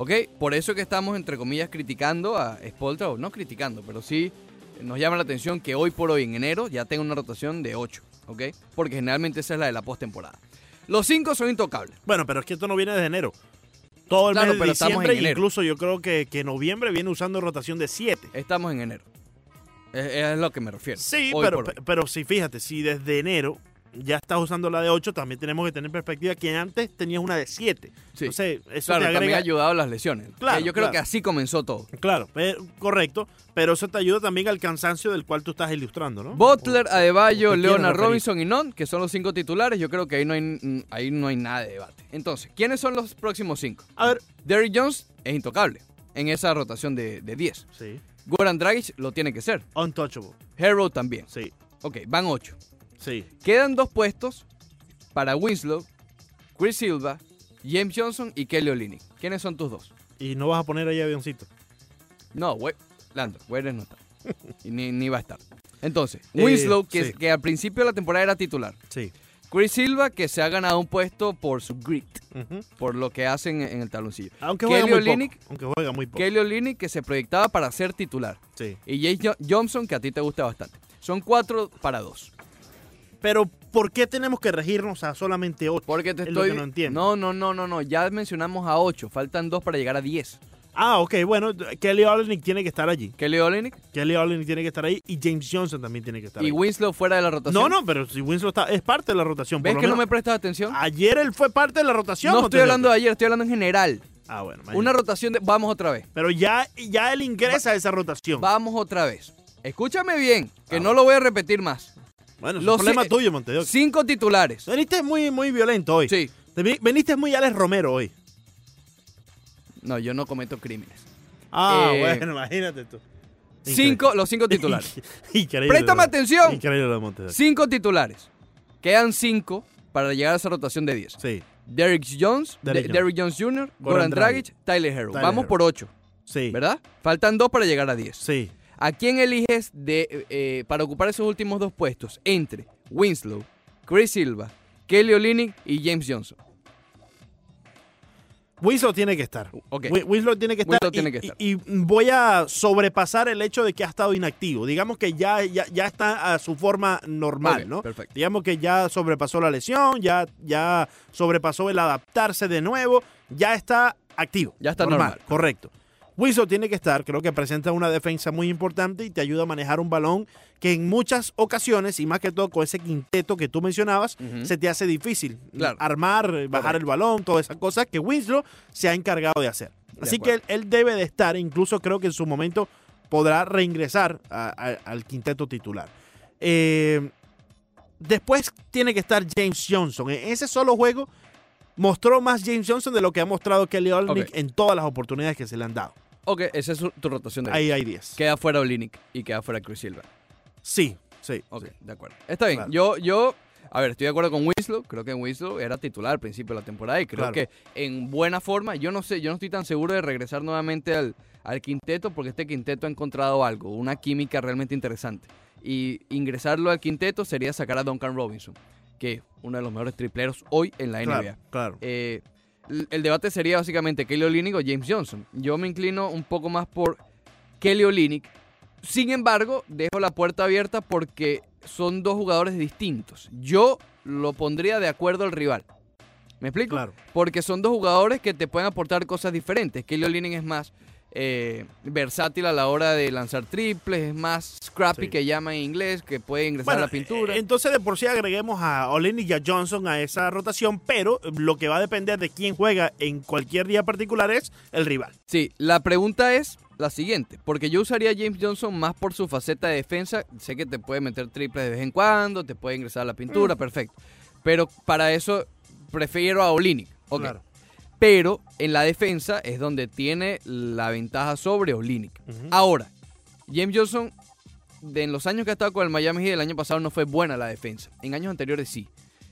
¿Ok? Por eso que estamos, entre comillas, criticando a Spoltra, o no criticando, pero sí nos llama la atención que hoy por hoy, en enero, ya tenga una rotación de 8. ¿Ok? Porque generalmente esa es la de la postemporada. Los 5 son intocables. Bueno, pero es que esto no viene de enero. Todo el Claro, mes de pero estamos diciembre, en enero. incluso yo creo que, que noviembre viene usando rotación de 7. Estamos en enero. Es, es lo que me refiero. Sí, pero, pero sí, fíjate, si desde enero ya estás usando la de 8, también tenemos que tener en perspectiva que antes tenías una de 7. Sí. Entonces, eso Claro, te también agrega... ha ayudado a las lesiones. Claro, Que yo creo claro. que así comenzó todo. Claro, pero- correcto, pero eso te ayuda también al cansancio del cual tú estás ilustrando, ¿no? Butler, Adebayo, ¿Te quieres Leonard referir? Robinson y Non, que son los cinco titulares, yo creo que ahí no hay, mm, ahí no hay nada de debate. Entonces, ¿quiénes son los próximos cinco? A ver, Derrick Jones es intocable en esa rotación de, de 10. sí, Goran Dragic lo tiene que ser. untouchable, Hero también. sí, Ok, van ocho. Sí. Quedan dos puestos para Winslow, Chris Silva, James Johnson y Kelly Olynyk. ¿Quiénes son tus dos? Y no vas a poner ahí avioncito. No, we Lando, Weyres no está. Y ni, ni va a estar. Entonces, Eh, Winslow, que, sí. que al principio de la temporada era titular. Sí. Chris Silva, que se ha ganado un puesto por su grit, por lo que hacen en el taloncillo. Aunque Kelly juega muy Olynyk- poco. Aunque juega muy poco. Kelly Olynyk, que se proyectaba para ser titular. Sí. Y James Jo- Johnson, que a ti te gusta bastante. Son cuatro para dos. Pero, ¿por qué tenemos que regirnos a solamente 8? Porque te Es lo estoy... que no entiendo. no, no, no, no, no. Ya mencionamos a ocho. Faltan dos para llegar a diez. Ah, ok, bueno, Kelly Olynyk tiene que estar allí. Kelly Olynyk Kelly Olynyk tiene que estar ahí y James Johnson también tiene que estar y ahí. Winslow fuera de la rotación. No, no, pero si Winslow está, es parte de la rotación. ¿Ves por lo que no me prestas atención? Ayer él fue parte de la rotación. No ¿o estoy hablando de ayer, estoy hablando en general. Ah, bueno. Una imagínate. rotación de... Vamos otra vez. Pero ya, ya él ingresa a esa rotación. Vamos otra vez. Escúchame bien, que Ah, no lo voy a repetir más. Bueno, es Los un problema tuyo, Montevideo. Cinco titulares. Veniste muy, muy violento hoy. Sí. Te Veniste muy Alex Romero hoy. No, yo no cometo crímenes. Ah, Eh, bueno, imagínate tú. Cinco, los cinco titulares. Increíble. Préstame atención. Increíble de Montevideo. Cinco titulares. Quedan cinco para llegar a esa rotación de 10. Sí, Derrick Jones, Derrick De- Jones. Jr., Goran Dragic, Tyler Hero. Tyler Vamos Hero. por ocho, sí. ¿verdad? Faltan dos para llegar a 10. Sí. ¿A quién eliges de, eh, para ocupar esos últimos dos puestos? Entre Winslow, Chris Silva, Kelly Olynyk y James Johnson. Winslow tiene que estar. Ok. Wi- Winslow tiene que estar. Winslow y, tiene que estar. y- y voy a sobrepasar el hecho de que ha estado inactivo. Digamos que ya, ya, ya está a su forma normal, ¿no? perfecto. Digamos que ya sobrepasó la lesión, ya, ya sobrepasó el adaptarse de nuevo, ya está activo. Ya está normal. Correcto. Winslow tiene que estar, creo que presenta una defensa muy importante y te ayuda a manejar un balón que en muchas ocasiones, y más que todo con ese quinteto que tú mencionabas, se te hace difícil Claro. armar, bajar Correcto. el balón, todas esas cosas que Winslow se ha encargado de hacer. De Así que él, debe de estar, incluso creo que en su momento podrá reingresar a- a- al quinteto titular. Eh, después tiene que estar James Johnson. En ese solo juego mostró más James Johnson de lo que ha mostrado Kelly Olynyk Ok. en todas las oportunidades que se le han dado. Ok, esa es tu rotación de Ahí hay 10. Queda fuera Olynyk y queda fuera Chris Silva. Sí, sí. Ok, sí. de acuerdo. Está bien. Claro. Yo, yo, a ver, estoy de acuerdo con Winslow. Creo que Winslow era titular al principio de la temporada y creo Claro. que en buena forma. Yo no sé, yo no estoy tan seguro de regresar nuevamente al, al quinteto porque este quinteto ha encontrado algo, una química realmente interesante. Y ingresarlo al quinteto sería sacar a Duncan Robinson, que es uno de los mejores tripleros hoy en la NBA. Claro, claro. Eh, el debate sería básicamente Kelly Olynyk o James Johnson. Yo me inclino un poco más por Kelly Olynyk. Sin embargo, dejo la puerta abierta porque son dos jugadores distintos. Yo lo pondría de acuerdo al rival. ¿Me explico? Claro. Porque son dos jugadores que te pueden aportar cosas diferentes. Kelly Olynyk es más eh, versátil a la hora de lanzar triples, es más scrappy Sí. que llama en inglés, que puede ingresar a la pintura. eh, Entonces, de por sí agreguemos a Olenek y a Johnson a esa rotación, pero lo que va a depender de quién juega en cualquier día particular es el rival. Sí, la pregunta es la siguiente, porque yo usaría a James Johnson más por su faceta de defensa, sé que te puede meter triples de vez en cuando, te puede ingresar a la pintura, Mm. perfecto, pero para eso prefiero a Olinik, ok. Claro. Pero en la defensa es donde tiene la ventaja sobre Olinik. Ujú. Ahora, James Johnson, de en los años que ha estado con el Miami Heat, el año pasado no fue buena la defensa, en años anteriores sí.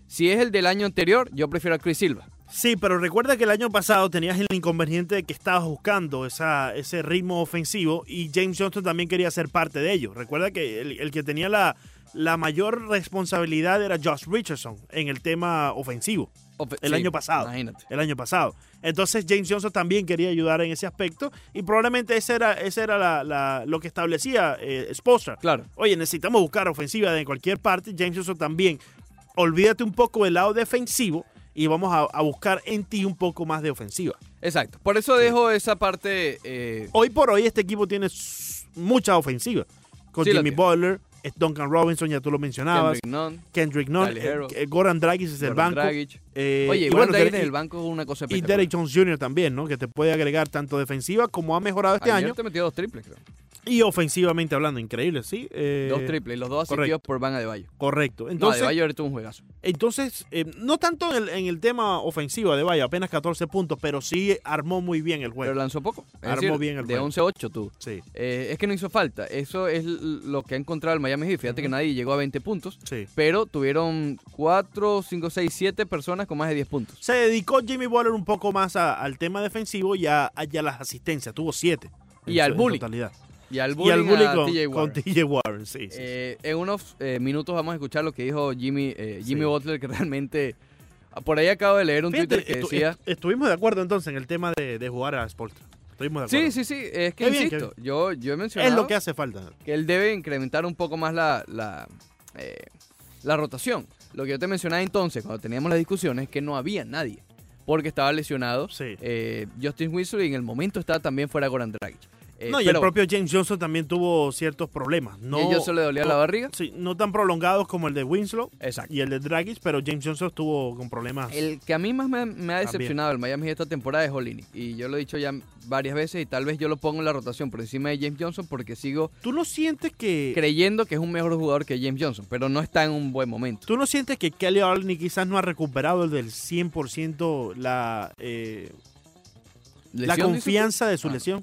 Si es el del año anterior, yo prefiero a Chris Silva. Sí, pero recuerda que el año pasado tenías el inconveniente de que estabas buscando esa, ese ritmo ofensivo y James Johnson también quería ser parte de ello. Recuerda que el, el que tenía la, la mayor responsabilidad era Josh Richardson en el tema ofensivo. El sí, año pasado. Imagínate. el año pasado. Entonces James Johnson también quería ayudar en ese aspecto y probablemente ese era, ese era la- la- lo que establecía eh. Claro. Oye, necesitamos buscar ofensiva de cualquier parte. James Johnson también. Olvídate un poco del lado defensivo y vamos a, a buscar en ti un poco más de ofensiva. Exacto. Por eso dejo esa parte. eh, Hoy por hoy este equipo tiene mucha ofensiva. Con Sí, Jimmy. Butler, es Duncan Robinson, ya tú lo mencionabas. Kendrick Nunn, Kendrick Nunn, eh, Goran Dragic es el Goran banco. Dragic. eh, Oye, y igual bueno, Dragic el banco es una cosa y. Derek Jones Jr. también, ¿no? Que te puede agregar tanto defensiva como ha mejorado este Ayer año te metió dos triples, creo. Y ofensivamente hablando, increíble, ¿sí? Eh, dos triples. Los dos asistidos correcto. por Van Adebayo. Correcto. No, Entonces, Adebayo ahorita un juegazo. entonces eh, no tanto en el, en el tema ofensivo de Valle, apenas 14 puntos, pero sí armó muy bien el Pero juego. lanzó poco. Es Armó decir, bien el de juego. 11-8 tuvo. Sí, Eh, es que no hizo falta. Eso es lo que ha encontrado el Miami Heat. Fíjate que nadie llegó a 20 puntos. sí. Pero tuvieron 4, 5, 6, 7 personas con más de 10 puntos. Se dedicó Jimmy Butler un poco más a- al tema defensivo y a, a- las asistencias. Tuvo 7. Y al bully. Y al Y bullying, al bully a con, TJ con Warren. TJ Warren, sí. sí. Eh, en unos eh, minutos vamos a escuchar lo que dijo Jimmy, eh, Jimmy. Butler, que realmente... Por ahí acabo de leer un Fíjate, Twitter que estu- decía... est- estuvimos de acuerdo entonces en el tema de, de jugar a Spolstra. Estuvimos de acuerdo. Sí, sí, sí. Es que bien, insisto, yo, yo he mencionado... Es lo que hace falta. que él debe incrementar un poco más la, la, eh, la rotación. Lo que yo te mencionaba entonces, cuando teníamos las discusiones, es que no había nadie. Porque estaba lesionado Sí. eh, Justin Wilson y en el momento estaba también fuera Goran Dragic. Eh, no, y pero el propio James Johnson también tuvo ciertos problemas. No, ¿y se le dolía la barriga. Sí, no tan prolongados como el de Winslow Exacto. y el de Dragic, pero James Johnson estuvo con problemas. El que a mí más me, me ha decepcionado el Miami esta temporada es Olinick. Y yo lo he dicho ya varias veces y tal vez yo lo pongo en la rotación por encima de James Johnson porque sigo ¿Tú no sientes que creyendo que es un mejor jugador que James Johnson, pero no está en un buen momento. tú no sientes que Kelly Olynyk quizás no ha recuperado el del 100% la eh, la confianza de su Ah. lesión?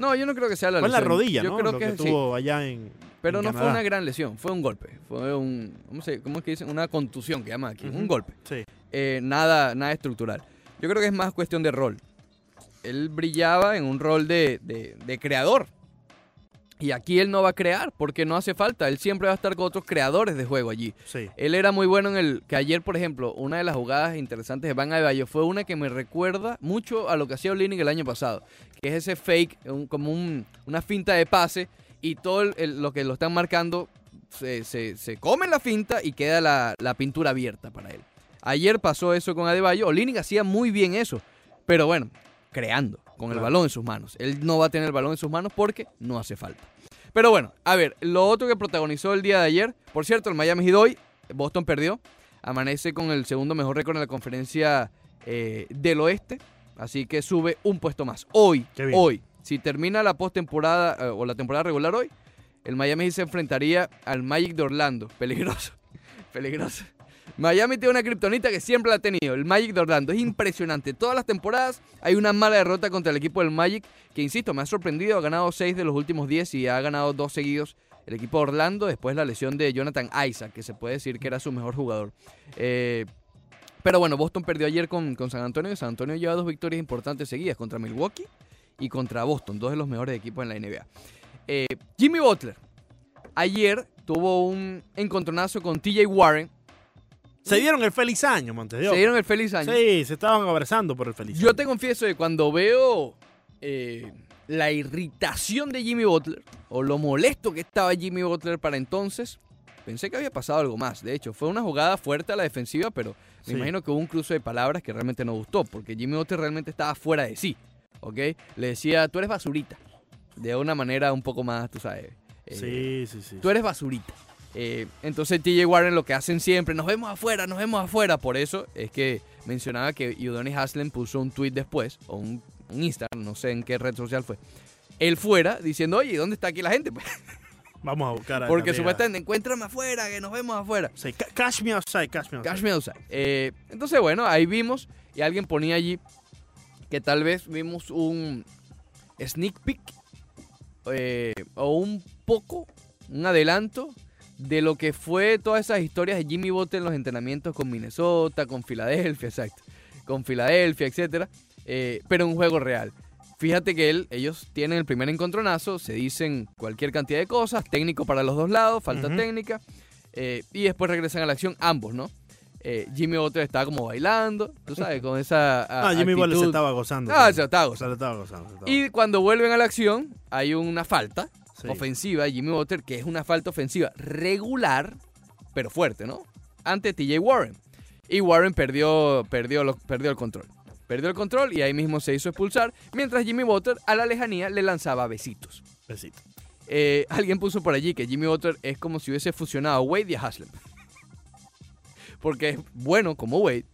No, yo no creo que sea la Fue en la lesión. rodilla, yo ¿no? creo Lo que, que sí. allá en Pero en no fue una gran lesión, fue un golpe. Fue un. ¿Cómo, se, cómo es que dicen? Una contusión que llaman aquí. Un golpe. Sí. Eh, nada, nada estructural. Yo creo que es más cuestión de rol. Él brillaba en un rol de, de- de creador. Y aquí él no va a crear porque no hace falta. Él siempre va a estar con otros creadores de juego allí. Sí. Él era muy bueno en el. Que ayer, por ejemplo, una de las jugadas interesantes de Van Adebayo fue una que me recuerda mucho a lo que hacía Olinick el año pasado. Que es ese fake, un- como un- una finta de pase. Y todo el- el- lo que lo están marcando se, se, se come la finta y queda la, la pintura abierta para él. Ayer pasó eso con Adebayo. Olinick hacía muy bien eso. Pero bueno, creando, con el balón en sus manos. Él no va a tener el balón en sus manos porque no hace falta. Pero bueno, a ver, lo otro que protagonizó el día de ayer, por cierto, el Miami Heat hoy, Boston perdió, amanece con el segundo mejor récord en la conferencia eh, del oeste, así que sube un puesto más. Hoy, hoy, si termina la postemporada eh, o la temporada regular hoy, el Miami Heat se enfrentaría al Magic de Orlando. Peligroso, peligroso. Miami tiene una kriptonita que siempre la ha tenido, el Magic de Orlando. Es impresionante. Todas las temporadas hay una mala derrota contra el equipo del Magic, que insisto, me ha sorprendido. Ha ganado 6 de los últimos 10 y ha ganado dos seguidos el equipo de Orlando después de la lesión de Jonathan Isaac, que se puede decir que era su mejor jugador. Eh, pero bueno, Boston perdió ayer con, San Antonio. San Antonio lleva dos victorias importantes seguidas contra Milwaukee y contra Boston, dos de los mejores equipos en la NBA. Eh, Jimmy Butler ayer tuvo un encontronazo con TJ Warren. Se dieron el feliz año, Montedio. Se dieron el feliz año. Sí, se estaban abrazando por el feliz Yo año. te confieso que cuando veo eh, la irritación de Jimmy Butler, o lo molesto que estaba Jimmy Butler para entonces, pensé que había pasado algo más. De hecho, fue una jugada fuerte a la defensiva, pero me Sí. imagino que hubo un cruce de palabras que realmente no gustó, porque Jimmy Butler realmente estaba fuera de sí. ¿Ok? Le decía, tú eres basurita. De una manera un poco más, tú sabes. eh, Sí, sí, sí. Tú eres basurita. Eh, entonces TJ Warren lo que hacen siempre, nos vemos afuera, nos vemos afuera. Por eso es que mencionaba que Udonis Haslem puso un tweet después, o un, un Instagram, no sé en qué red social fue. Él fuera diciendo, oye, ¿dónde está aquí la gente? Vamos a buscar a porque supuestamente encuéntrame afuera, que nos vemos afuera. Sí, ca- cash me outside, cash me outside. Cash me outside. Eh, entonces, bueno, ahí vimos y alguien ponía allí que tal vez vimos un sneak peek eh, o un poco, un adelanto de lo que fue todas esas historias de Jimmy Butler en los entrenamientos con Minnesota, con Filadelfia, exacto, con Filadelfia, etcétera, eh, pero en un juego real. Fíjate que él, ellos tienen el primer encontronazo, se dicen cualquier cantidad de cosas, técnico para los dos lados, falta técnica, eh, y después regresan a la acción ambos, ¿no? eh, Jimmy Butler estaba como bailando, tú sabes, con esa a- Ah, Jimmy Butler se estaba gozando. Ah, se estaba gozando. lo estaba gozando. se estaba- Y cuando vuelven a la acción, hay una falta Sí. ofensiva de Jimmy Butler, que es una falta ofensiva regular, pero fuerte, ¿no? Ante TJ Warren. Y Warren perdió, perdió, lo- perdió el control. Perdió el control y ahí mismo se hizo expulsar, mientras Jimmy Butler a la lejanía le lanzaba besitos. Besito. Eh, alguien puso por allí que Jimmy Butler es como si hubiese fusionado a Wade y a Haslem. Porque es bueno como Wade,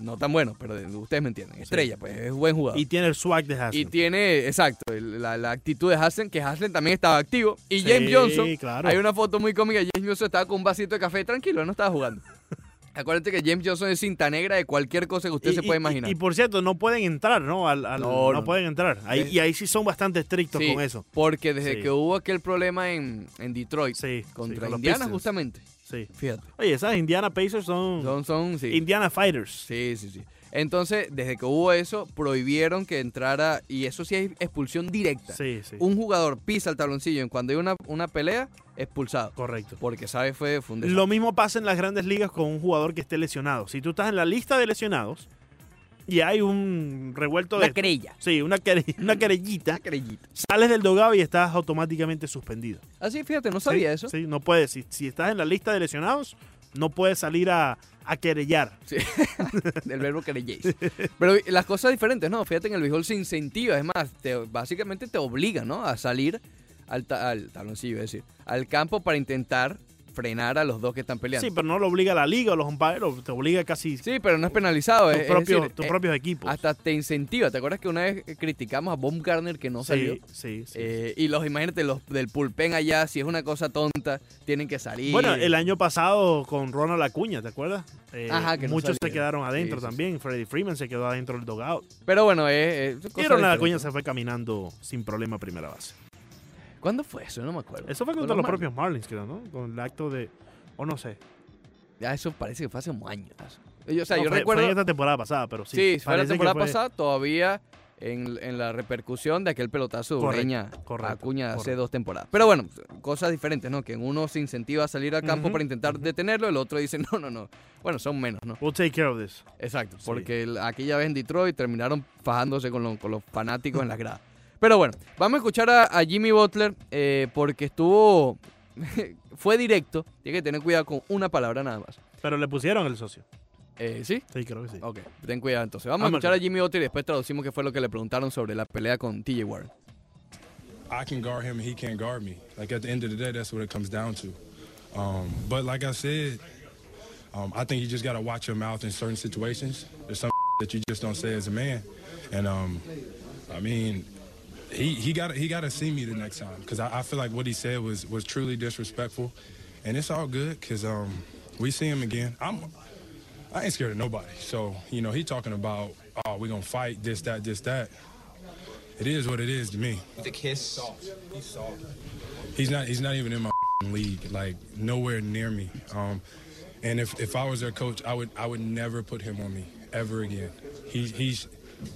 no tan bueno, pero de- ustedes me entienden. Estrella, pues es buen jugador. Y tiene el swag de Y Haslem. tiene, exacto, el- la, la actitud de Haslem, que Haslem también estaba activo. Y Sí, James Johnson, claro. hay una foto muy cómica, James Johnson estaba con un vasito de café tranquilo, no estaba jugando. Acuérdate que James Johnson es cinta negra de cualquier cosa que usted Y- se pueda imaginar. Y, por cierto, no pueden entrar, ¿no? Al, al- No, no, no. pueden entrar. Ahí, y ahí sí son bastante estrictos Sí, con eso. Porque desde Sí. que hubo aquel problema en, en Detroit Sí. contra con los Indiana, justamente. Sí. Fíjate. Oye, esas Indiana Pacers son, Son, son, sí. Indiana Fighters. Sí, sí, sí. Entonces, desde que hubo eso, prohibieron que entrara, y eso sí es expulsión directa. Sí, sí. Un jugador pisa el tabloncillo en cuando hay una, una pelea, expulsado. Correcto. Porque, ¿sabes? Fue, fue un desastre. Lo mismo pasa en las grandes ligas con un jugador que esté lesionado. Si tú estás en la lista de lesionados y hay un revuelto Una de... querella. Sí, una, quere- una querellita. Una querellita. Sales del dogado y estás automáticamente suspendido. Así, fíjate, no sabía Sí, eso. Sí, no puedes. Si, si estás en la lista de lesionados, no puedes salir a, a querellar. del verbo querelléis. Pero las cosas diferentes, ¿no? Fíjate, en el béisbol se incentiva, es más, te- básicamente te obliga, ¿no? A salir al, ta- al taloncillo, es decir, al campo para intentar frenar a los dos que están peleando. Sí, pero no lo obliga la liga o los umpires, te obliga casi Sí, pero no es penalizado. tus, propios, tus eh, propios equipos. Hasta te incentiva. ¿Te acuerdas que una vez criticamos a Baumgartner que no salió? sí, sí, sí. Eh, y los, imagínate, los del pulpen allá, si es una cosa tonta, tienen que salir. Bueno, el año pasado con Ronald Acuña, ¿te acuerdas? Eh, Ajá, que no muchos se quedaron adentro Sí, también. Freddie Freeman se quedó adentro del dogout. Pero bueno, es Y Ronald. Acuña se fue caminando sin problema a primera base. ¿Cuándo fue eso? No me acuerdo. Eso fue Con contra los propios Marlins, creo, ¿no? Con el acto de... O no sé. Ya eso parece que fue hace un año. Yo, o sea, No, yo fue, recuerdo. fue esta temporada pasada, pero sí. sí, fue la temporada fue- pasada, todavía en, en la repercusión de aquel pelotazo de Ureña a Acuña hace dos temporadas. Pero bueno, cosas diferentes, ¿no? Que en uno se incentiva a salir al campo para intentar ujú. detenerlo, el otro dice, no, no, no. Bueno, son menos, ¿no? We'll take care of this. Exacto, Sí. porque el- aquella vez en Detroit terminaron fajándose con, lo- con los fanáticos en las gradas. Pero bueno, vamos a escuchar a, a Jimmy Butler eh, porque estuvo, fue directo, tiene que tener cuidado con una palabra nada más. Pero le pusieron el socio. Eh, ¿Sí? Sí, creo que sí. Ok, ten cuidado entonces. Vamos a escuchar a a Jimmy Butler y después traducimos qué fue lo que le preguntaron sobre la pelea con TJ Warren. I can guard him and he can't guard me. Like at the end of the day, that's what it comes down to. Um, but like I said, um, I think you just got to watch your mouth in certain situations. There's some that you just don't say as a man, and um, I mean, he he got he got to see me the next time because I, I feel like what he said was was truly disrespectful, and it's all good because um, we see him again. I'm I ain't scared of nobody. So you know, he talking about oh we gonna fight this that this that. It is what it is to me. The kiss. He's soft. He's not. He's not even in my league. Like nowhere near me. Um, and if, if I was their coach, I would I would never put him on me ever again. He's he's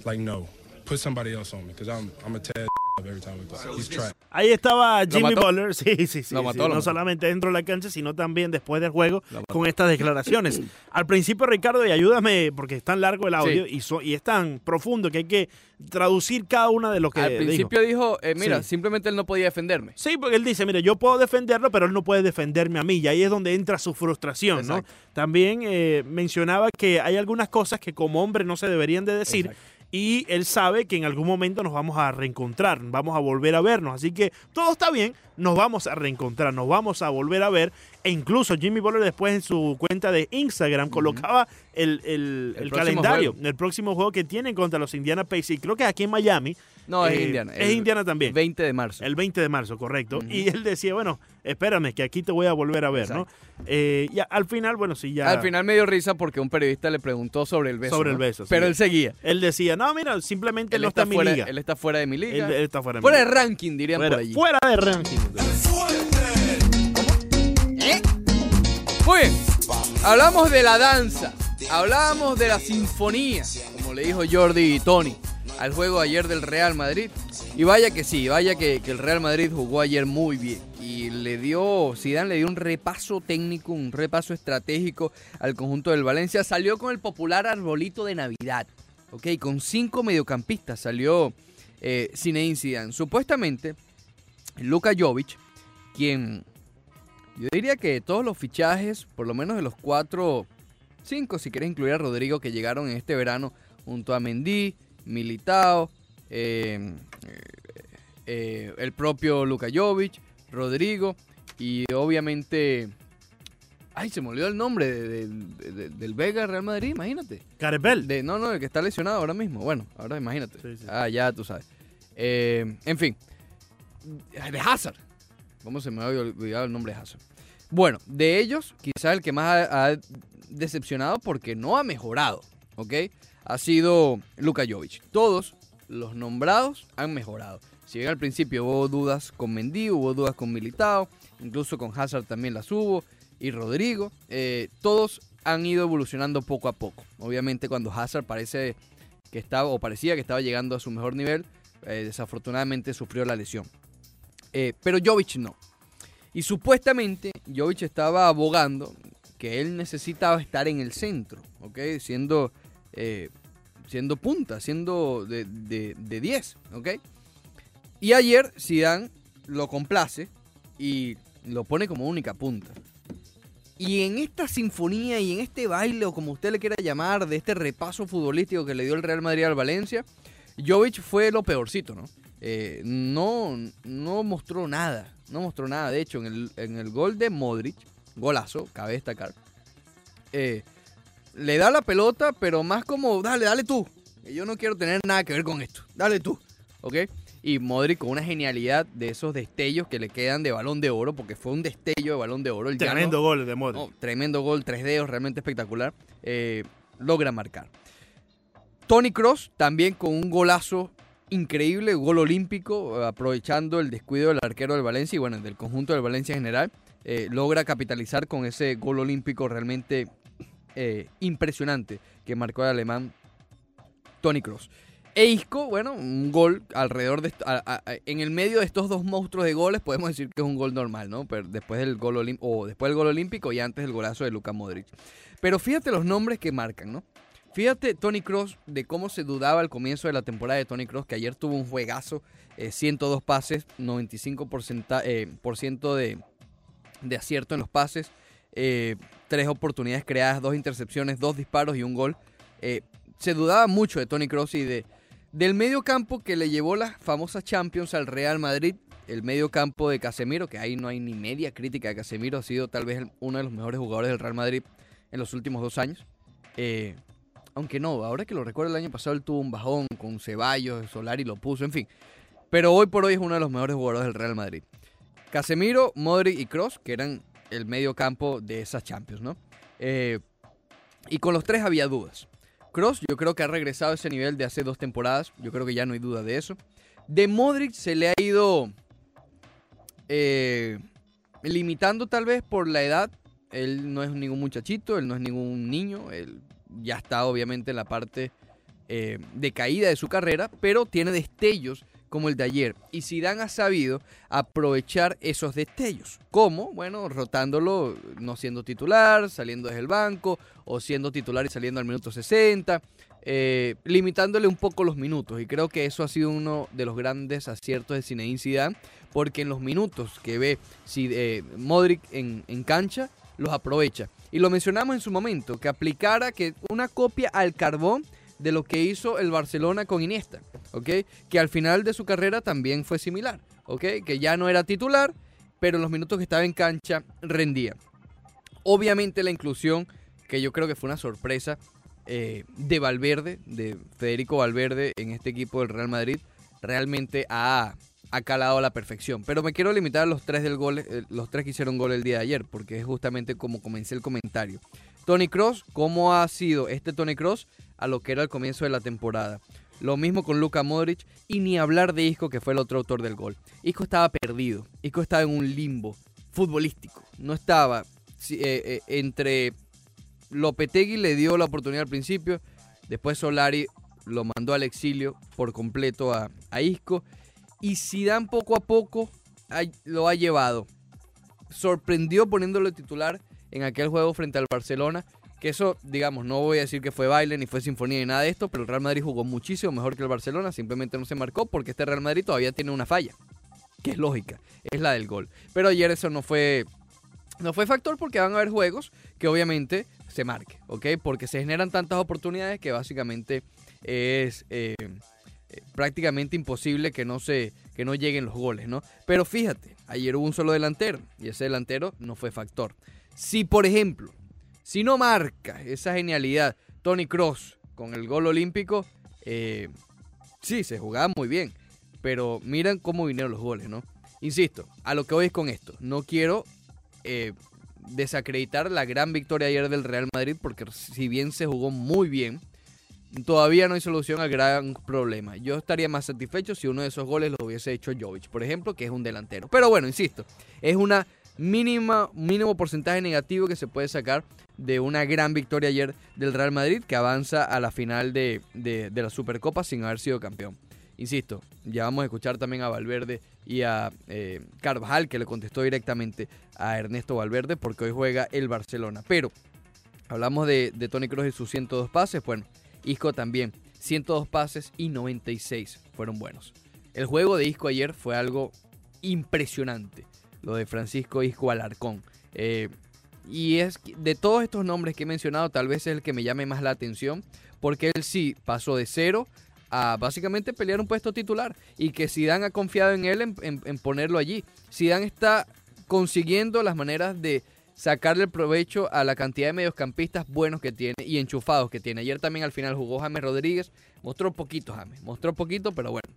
like no, put somebody else on me because I'm I'm a Ted every time we play. He's trash. Ahí estaba Jimmy? Butler, sí, sí, sí. Lo sí. mató, lo no solamente dentro de la cancha, sino también después del juego con estas declaraciones. Al principio, Ricardo, y ayúdame porque es tan largo el audio y, so- y es tan profundo que hay que traducir cada una de lo que Al dijo. principio dijo, eh, mira, Sí. simplemente él no podía defenderme. Sí, porque él dice, mire, yo puedo defenderlo, pero él no puede defenderme a mí. Y ahí es donde entra su frustración, ¿no? Exacto. También eh, mencionaba que hay algunas cosas que como hombre no se deberían de decir. Exacto. Y él sabe que en algún momento nos vamos a reencontrar, vamos a volver a vernos. Así que todo está bien, nos vamos a reencontrar, nos vamos a volver a ver. E incluso Jimmy Butler después en su cuenta de Instagram colocaba el, el- El el próximo calendario, juego. el próximo juego que tienen contra los Indiana Pacers. Y creo que aquí en Miami. No, es eh, Indiana. Es Indiana también. 20 de marzo. El 20 de marzo, correcto. Y él decía, bueno, espérame, que aquí te voy a volver a ver, ¿no? Eh, y al final, bueno, sí, ya. Al final me dio risa porque un periodista le preguntó sobre el beso. Sobre el beso, sí. Pero él seguía. Él decía, no, mira, simplemente Él no está, está, en mi fuera, liga. él está fuera de mi liga. él está fuera de mi fuera de liga. ranking, dirían fuera, por allí. fuera de ranking. Muy bien. Hablamos de la danza. Hablamos de la sinfonía, como le dijo Jordi y Tony al juego ayer del Real Madrid. Y vaya que sí, vaya que, el Real Madrid jugó ayer muy bien. y le dio, Zidane le dio un repaso técnico, un repaso estratégico al conjunto del Valencia. Salió con el popular arbolito de Navidad, ¿ok? Con cinco mediocampistas salió eh, Zinedine Zidane. Supuestamente, Luka Jovic, quien yo diría que todos los fichajes, por lo menos de los cuatro, cinco, si quieres incluir a Rodrigo, que llegaron en este verano junto a Mendy, Militao, eh, eh, el propio Luka Jovic, Rodrigo y obviamente... Ay, se me olvidó el nombre de- de- de- del Vega Real Madrid, imagínate. Carabel. De, no, no, el que está lesionado ahora mismo. Bueno, ahora imagínate. Sí, sí. Ah, ya tú sabes. Eh, en fin. De Hazard. ¿Cómo se me había olvidado el nombre de Hazard? Bueno, de ellos, quizás el que más ha, ha decepcionado porque no ha mejorado, ¿ok? Ha sido Luka Jovic. Todos los nombrados han mejorado. Si bien al principio hubo dudas con Mendy, hubo dudas con Militao, incluso con Hazard también las hubo, y Rodrigo, eh, todos han ido evolucionando poco a poco. Obviamente cuando Hazard parece que estaba, o parecía que estaba llegando a su mejor nivel, eh, desafortunadamente sufrió la lesión. Eh, pero Jovic no. Y supuestamente Jovic estaba abogando que él necesitaba estar en el centro, ¿ok? Siendo, eh, siendo punta, siendo de, de, de 10, ¿ok? Y ayer Zidane lo complace y lo pone como única punta. Y en esta sinfonía y en este baile, o como usted le quiera llamar, de este repaso futbolístico que le dio el Real Madrid al Valencia, Jovic fue lo peorcito, ¿no? Eh, no, no mostró nada, no mostró nada. De hecho, en el, en el gol de Modric, golazo, cabe destacar, eh, le da la pelota, pero más como, dale, dale tú. Yo no quiero tener nada que ver con esto. Dale tú, ¿ok? Y Modric con una genialidad de esos destellos que le quedan de balón de oro, porque fue un destello de balón de oro. El llano- Tremendo gol de Modric. no, tremendo gol, tres dedos, realmente espectacular. Eh, logra marcar. Tony Cross también con un golazo increíble, gol olímpico, aprovechando el descuido del arquero del Valencia y bueno, del conjunto del Valencia en general. eh, logra capitalizar con ese gol olímpico realmente eh, impresionante que marcó el alemán Tony Cross. E Isco, bueno, un gol alrededor de... a- en el medio de estos dos monstruos de goles podemos decir que es un gol normal, ¿no? Pero después del gol olim- o después del gol olímpico y antes del golazo de Luka Modric. Pero fíjate los nombres que marcan, ¿no? Fíjate Tony Cross de cómo se dudaba al comienzo de la temporada de Tony Cross, que ayer tuvo un juegazo, eh, 102 pases, 95% eh, por ciento de, de acierto en los pases, eh, tres oportunidades creadas, dos intercepciones, dos disparos y un gol. Eh, se dudaba mucho de Tony Cross y de, del medio campo que le llevó las famosas Champions al Real Madrid. El medio campo de Casemiro, que ahí no hay ni media crítica de Casemiro, ha sido tal vez uno de los mejores jugadores del Real Madrid en los últimos dos años. Eh, aunque no, ahora que lo recuerdo, el año pasado él tuvo un bajón con Ceballos, Solari lo puso, en fin. Pero hoy por hoy es uno de los mejores jugadores del Real Madrid. Casemiro, Modric y Cross, que eran el medio campo de esas Champions, ¿no? Eh, y con los tres había dudas. Cross, yo creo que ha regresado a ese nivel de hace dos temporadas. Yo creo que ya no hay duda de eso. De Modric se le ha ido eh, limitando tal vez por la edad. Él no es ningún muchachito, él no es ningún niño. Él ya está obviamente en la parte eh, de caída de su carrera, pero tiene destellos como el de ayer. Y Zidane ha sabido aprovechar esos destellos. ¿Cómo? Bueno, rotándolo, no siendo titular, saliendo desde el banco, o siendo titular y saliendo al minuto 60, eh, limitándole un poco los minutos. Y creo que eso ha sido uno de los grandes aciertos de Zinedine Zidane, porque en los minutos que ve eh, Modric en, en cancha, los aprovecha. Y lo mencionamos en su momento, que aplicara que una copia al carbón de lo que hizo el Barcelona con Iniesta, ¿ok? Que al final de su carrera también fue similar, ¿ok? Que ya no era titular, pero los minutos que estaba en cancha rendía. Obviamente la inclusión, que yo creo que fue una sorpresa, eh, de Valverde, de Federico Valverde en este equipo del Real Madrid, realmente ha, ha calado a la perfección. Pero me quiero limitar a los tres del gol, eh, los tres que hicieron gol el día de ayer, porque es justamente como comencé el comentario. Tony Cross, ¿cómo ha sido este Tony Cross a lo que era el comienzo de la temporada? Lo mismo con Luka Modric y ni hablar de Isco, que fue el otro autor del gol. Isco estaba perdido, Isco estaba en un limbo futbolístico. No estaba eh, eh, entre Lopetegui le dio la oportunidad al principio, después Solari lo mandó al exilio por completo a, a Isco y Zidane poco a poco lo ha llevado. Sorprendió poniéndolo titular en aquel juego frente al Barcelona. Que eso, digamos, no voy a decir que fue baile ni fue sinfonía ni nada de esto, pero el Real Madrid jugó muchísimo mejor que el Barcelona, simplemente no se marcó porque este Real Madrid todavía tiene una falla, que es lógica, es la del gol. Pero ayer eso no fue, no fue factor porque van a haber juegos que obviamente se marque, ¿ok? Porque se generan tantas oportunidades que básicamente es eh, eh, prácticamente imposible que no, se, que no lleguen los goles, ¿no? Pero fíjate, ayer hubo un solo delantero y ese delantero no fue factor. Si, por ejemplo, si no marca esa genialidad Tony Cross con el gol olímpico, eh, sí, se jugaba muy bien. Pero miren cómo vinieron los goles, ¿no? Insisto, a lo que voy es con esto. No quiero desacreditar la gran victoria ayer del Real Madrid, porque si bien se jugó muy bien, todavía no hay solución al gran problema. Yo estaría más satisfecho si uno de esos goles lo hubiese hecho Jovic, por ejemplo, que es un delantero. Pero bueno, insisto, es una mínima, mínimo porcentaje negativo que se puede sacar de una gran victoria ayer del Real Madrid que avanza a la final de, de la Supercopa sin haber sido campeón. Insisto, ya vamos a escuchar también a Valverde y a eh, Carvajal, que le contestó directamente a Ernesto Valverde porque hoy juega el Barcelona. Pero hablamos de, Tony Kroos y sus 102 pases. Bueno, Isco también. 102 pases y 96 fueron buenos. El juego de Isco ayer fue algo impresionante. Lo de Francisco Isco Alarcón. Eh, y es de todos estos nombres que he mencionado, tal vez es el que me llame más la atención. Porque él sí pasó de cero a básicamente pelear un puesto titular y que Zidane ha confiado en él en, ponerlo allí. Zidane está consiguiendo las maneras de sacarle provecho a la cantidad de mediocampistas buenos que tiene y enchufados que tiene. Ayer también al final jugó James Rodríguez, mostró poquito James, mostró poquito, pero bueno.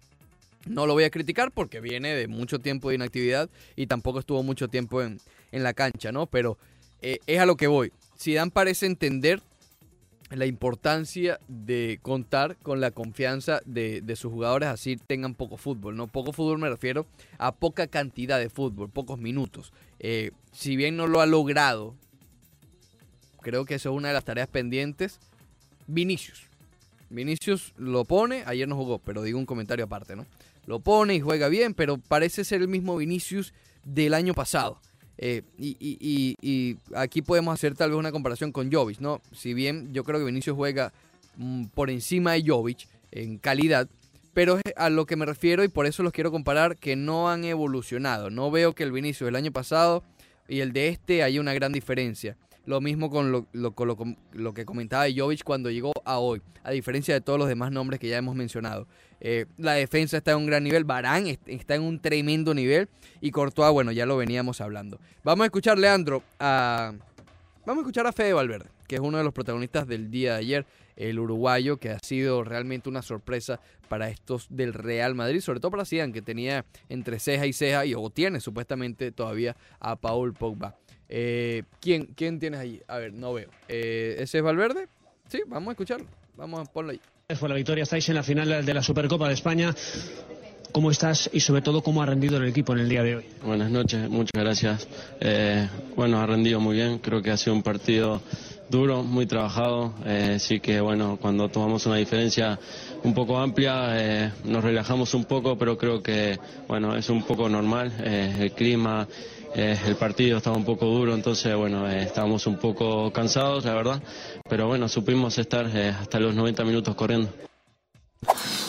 No lo voy a criticar porque viene de mucho tiempo de inactividad y tampoco estuvo mucho tiempo en, la cancha, ¿no? Pero eh, es a lo que voy. Zidane parece entender la importancia de contar con la confianza de, sus jugadores así tengan poco fútbol. No poco fútbol me refiero a poca cantidad de fútbol, pocos minutos. Eh, si bien no lo ha logrado, creo que eso es una de las tareas pendientes. Vinicius. Vinicius lo pone, ayer no jugó, pero digo un comentario aparte, ¿no? Lo pone y juega bien, pero parece ser el mismo Vinicius del año pasado. Eh, y, aquí podemos hacer tal vez una comparación con Jovic, ¿no? Si bien yo creo que Vinicius juega mm, por encima de Jovic en calidad, pero a lo que me refiero y por eso los quiero comparar que no han evolucionado. No veo que el Vinicius del año pasado y el de este haya una gran diferencia. Lo mismo con lo, lo, que comentaba Jovic cuando llegó a hoy, a diferencia de todos los demás nombres que ya hemos mencionado. Eh, la defensa está en un gran nivel, Barán está en un tremendo nivel y Courtois, bueno, ya lo veníamos hablando. Vamos a escuchar, Leandro, a... Vamos a escuchar a Fede Valverde, que es uno de los protagonistas del día de ayer, el uruguayo, que ha sido realmente una sorpresa para estos del Real Madrid, sobre todo para Zidane, que tenía entre ceja y ceja, y o tiene supuestamente todavía a Paul Pogba. Eh, ¿quién, ¿Quién tienes ahí? A ver, no veo. Eh, ¿Ese es Valverde? Sí, vamos a escucharlo. Vamos a ponerlo ahí. Fue la victoria, estáis en la final de la Supercopa de España. ¿Cómo estás y sobre todo cómo ha rendido el equipo en el día de hoy? Buenas noches, muchas gracias. Eh, bueno, ha rendido muy bien, creo que ha sido un partido duro, muy trabajado, eh, sí que bueno, cuando tomamos una diferencia un poco amplia eh, nos relajamos un poco, pero creo que bueno, es un poco normal, eh, el clima, eh, el partido estaba un poco duro, entonces bueno, eh, estábamos un poco cansados, la verdad, pero bueno, supimos estar eh, hasta los 90 minutos corriendo.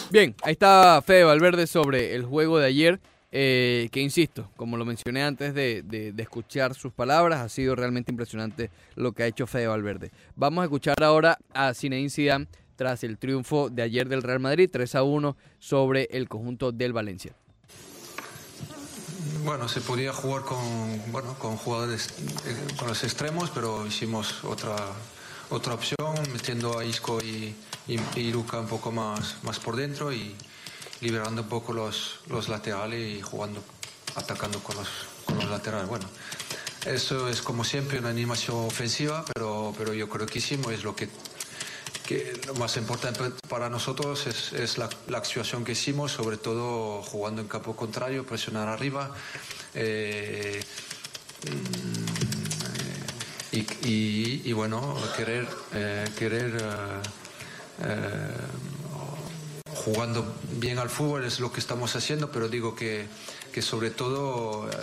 Bien, ahí está Fede Valverde sobre el juego de ayer, que insisto, como lo mencioné antes de, de, escuchar sus palabras, ha sido realmente impresionante lo que ha hecho Fede Valverde. Vamos a escuchar ahora a Zinedine Zidane tras el triunfo de ayer del Real Madrid, 3 a 1 sobre el conjunto del Valencia. Bueno, se podía jugar con, bueno, con jugadores, eh, con los extremos, pero hicimos otra, otra opción, metiendo a Isco y, y, Luca un poco más, más por dentro y liberando un poco los, los laterales y jugando, atacando con los, con los laterales. Bueno, eso es como siempre una animación ofensiva, pero, pero yo creo que hicimos, es lo que que lo más importante para nosotros es, la, actuación que hicimos, sobre todo jugando en campo contrario, presionar arriba. Eh, mm, y, bueno, querer, eh, querer eh, jugando bien al fútbol es lo que estamos haciendo, pero digo que, que sobre todo eh,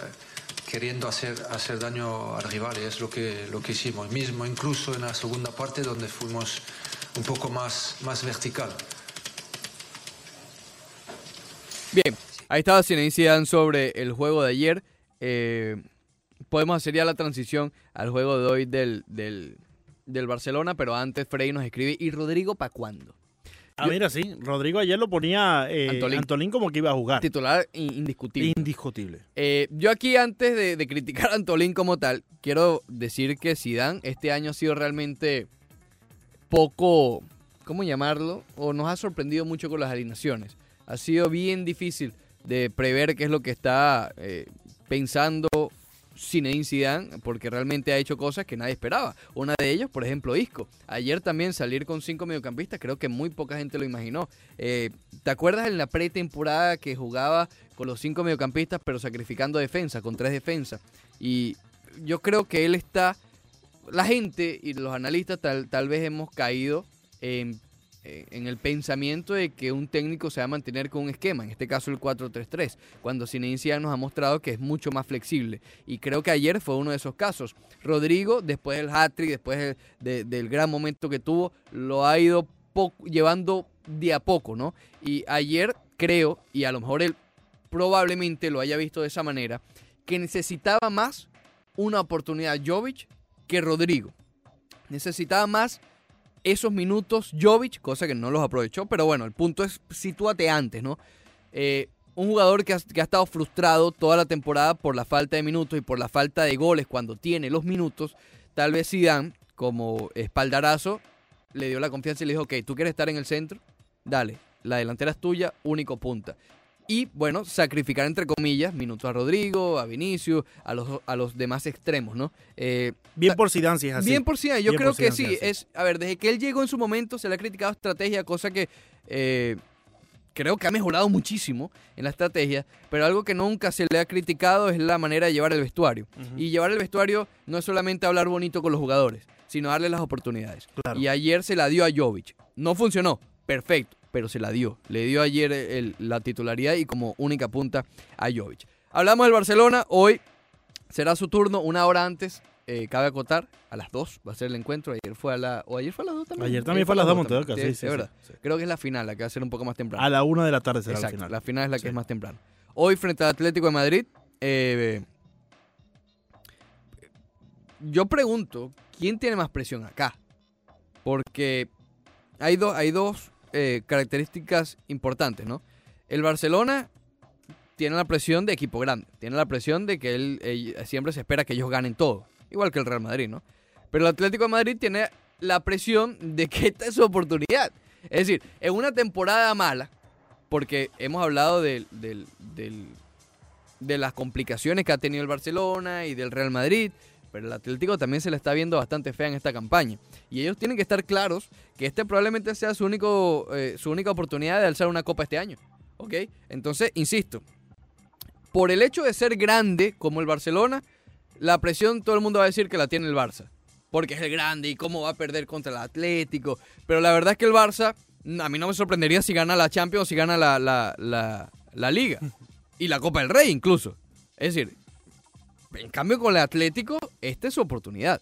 queriendo hacer, hacer daño al rival, es lo que, lo que hicimos, mismo incluso en la segunda parte donde fuimos un poco más, más vertical. Bien, ahí estaba Zinedine Zidane sobre el juego de ayer. Eh, podemos hacer ya la transición al juego de hoy del, del, del Barcelona, pero antes Frey nos escribe, ¿y Rodrigo para cuándo? Ah, mira, sí. Rodrigo ayer lo ponía eh, Antolín. Antolín. como que iba a jugar. Titular in- indiscutible. Indiscutible. Eh, yo aquí antes de, de criticar a Antolín como tal, quiero decir que Zidane este año ha sido realmente poco, ¿cómo llamarlo? O nos ha sorprendido mucho con las alineaciones. Ha sido bien difícil de prever qué es lo que está eh, pensando Zinedine Zidane, porque realmente ha hecho cosas que nadie esperaba. Una de ellas, por ejemplo, Isco. Ayer también salir con cinco mediocampistas, creo que muy poca gente lo imaginó. Eh, ¿Te acuerdas en la pretemporada que jugaba con los cinco mediocampistas, pero sacrificando defensa, con tres defensas? Y yo creo que él está. La gente y los analistas tal, tal vez hemos caído en, en el pensamiento de que un técnico se va a mantener con un esquema, en este caso el 4-3-3, cuando Zinedine Zidane nos ha mostrado que es mucho más flexible. Y creo que ayer fue uno de esos casos. Rodrigo, después del hat-trick, después del, de- del gran momento que tuvo, lo ha ido llevando de a poco, ¿no? Y ayer creo, y a lo mejor él probablemente lo haya visto de esa manera, que necesitaba más una oportunidad Jovic que Rodrigo. Necesitaba más esos minutos Jovic, cosa que no los aprovechó, pero bueno, el punto es sitúate antes, ¿no? Eh, un jugador que ha, que ha estado frustrado toda la temporada por la falta de minutos y por la falta de goles cuando tiene los minutos, tal vez Zidane, como espaldarazo, le dio la confianza y le dijo, ok, tú quieres estar en el centro, dale, la delantera es tuya, único punta. Y bueno, sacrificar entre comillas minutos a Rodrigo, a Vinicius, a los, a los demás extremos, ¿no? Eh, Bien por Zidane si es así. Bien por Zidane, yo Bien creo que sí. Es, a ver, desde que él llegó en su momento se le ha criticado estrategia, cosa que eh, creo que ha mejorado muchísimo en la estrategia, pero algo que nunca se le ha criticado es la manera de llevar el vestuario. Y llevar el vestuario no es solamente hablar bonito con los jugadores, sino darle las oportunidades. Claro. Y ayer se la dio a Jovic. No funcionó, perfecto, pero se la dio. Le dio ayer el- la titularidad y como única punta a Jovic. Hablamos del Barcelona, hoy será su turno una hora antes. eh, cabe acotar, a las 2 va a ser el encuentro. Ayer fue a la. ¿O ayer fue a las 2 también? Ayer también fue a las 2 también. Montevideo, sí, Sí, verdad. sí. Creo que es la final, la que va a ser un poco más temprano. A la una de la tarde será Exacto, el final. la final es la que es más temprano. Hoy frente al Atlético de Madrid, eh, yo pregunto, ¿quién tiene más presión acá? Porque hay, hay dos eh, características importantes, ¿no? El Barcelona tiene la presión de equipo grande, tiene la presión de que él, siempre se espera que ellos ganen todo, igual que el Real Madrid, ¿no? Pero el Atlético de Madrid tiene la presión de que esta es su oportunidad. Es decir, en una temporada mala, porque hemos hablado del, del- del- de las complicaciones que ha tenido el Barcelona y del Real Madrid, pero el Atlético también se le está viendo bastante fea en esta campaña. Y ellos tienen que estar claros que este probablemente sea su, único, eh, su única oportunidad de alzar una copa este año. ¿Ok? Entonces, insisto, por el hecho de ser grande como el Barcelona, la presión todo el mundo va a decir que la tiene el Barça. Porque es el grande y cómo va a perder contra el Atlético. Pero la verdad es que el Barça, a mí no me sorprendería si gana la Champions o si gana la, la, la, la Liga. Y la Copa del Rey incluso. Es decir, en cambio con el Atlético, esta es su oportunidad.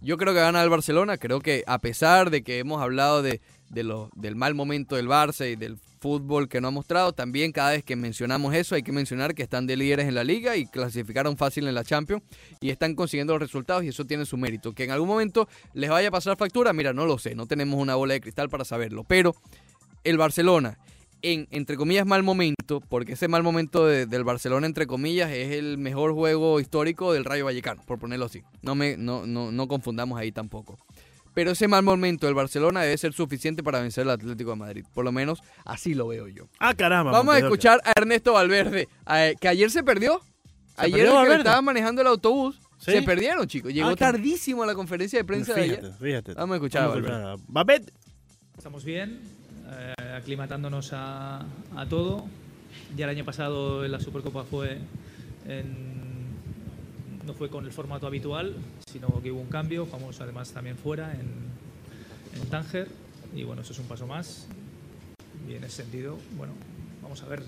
Yo creo que gana el Barcelona. Creo que a pesar de que hemos hablado de, del mal momento del Barça y del fútbol que no ha mostrado, también cada vez que mencionamos eso hay que mencionar que están de líderes en la liga y clasificaron fácil en la Champions y están consiguiendo los resultados y eso tiene su mérito. Que en algún momento les vaya a pasar factura, mira, no lo sé, no tenemos una bola de cristal para saberlo, pero el Barcelona en, entre comillas, mal momento, porque ese mal momento de- del Barcelona, entre comillas, es el mejor juego histórico del Rayo Vallecano, por ponerlo así. No, me, no, no, no confundamos ahí tampoco. Pero ese mal momento del Barcelona debe ser suficiente para vencer al Atlético de Madrid. Por lo menos así lo veo yo. Ah, caramba. Vamos a escuchar a Ernesto Valverde, eh, que ayer se perdió. ¿Se Ayer perdió el que estaba manejando el autobús. ¿Sí? Se perdieron, chicos. Llegó Ah, tardísimo a la conferencia de prensa de Fíjate, ayer. fíjate. Vamos a escuchar a Vamos Valverde. Estamos bien, eh, aclimatándonos a, todo. Ya el año pasado en la Supercopa fue no fue con el formato habitual, sino que hubo un cambio. Jugamos además también fuera, en, en Tánger. Y bueno, eso es un paso más. Y en ese sentido, bueno, vamos a ver.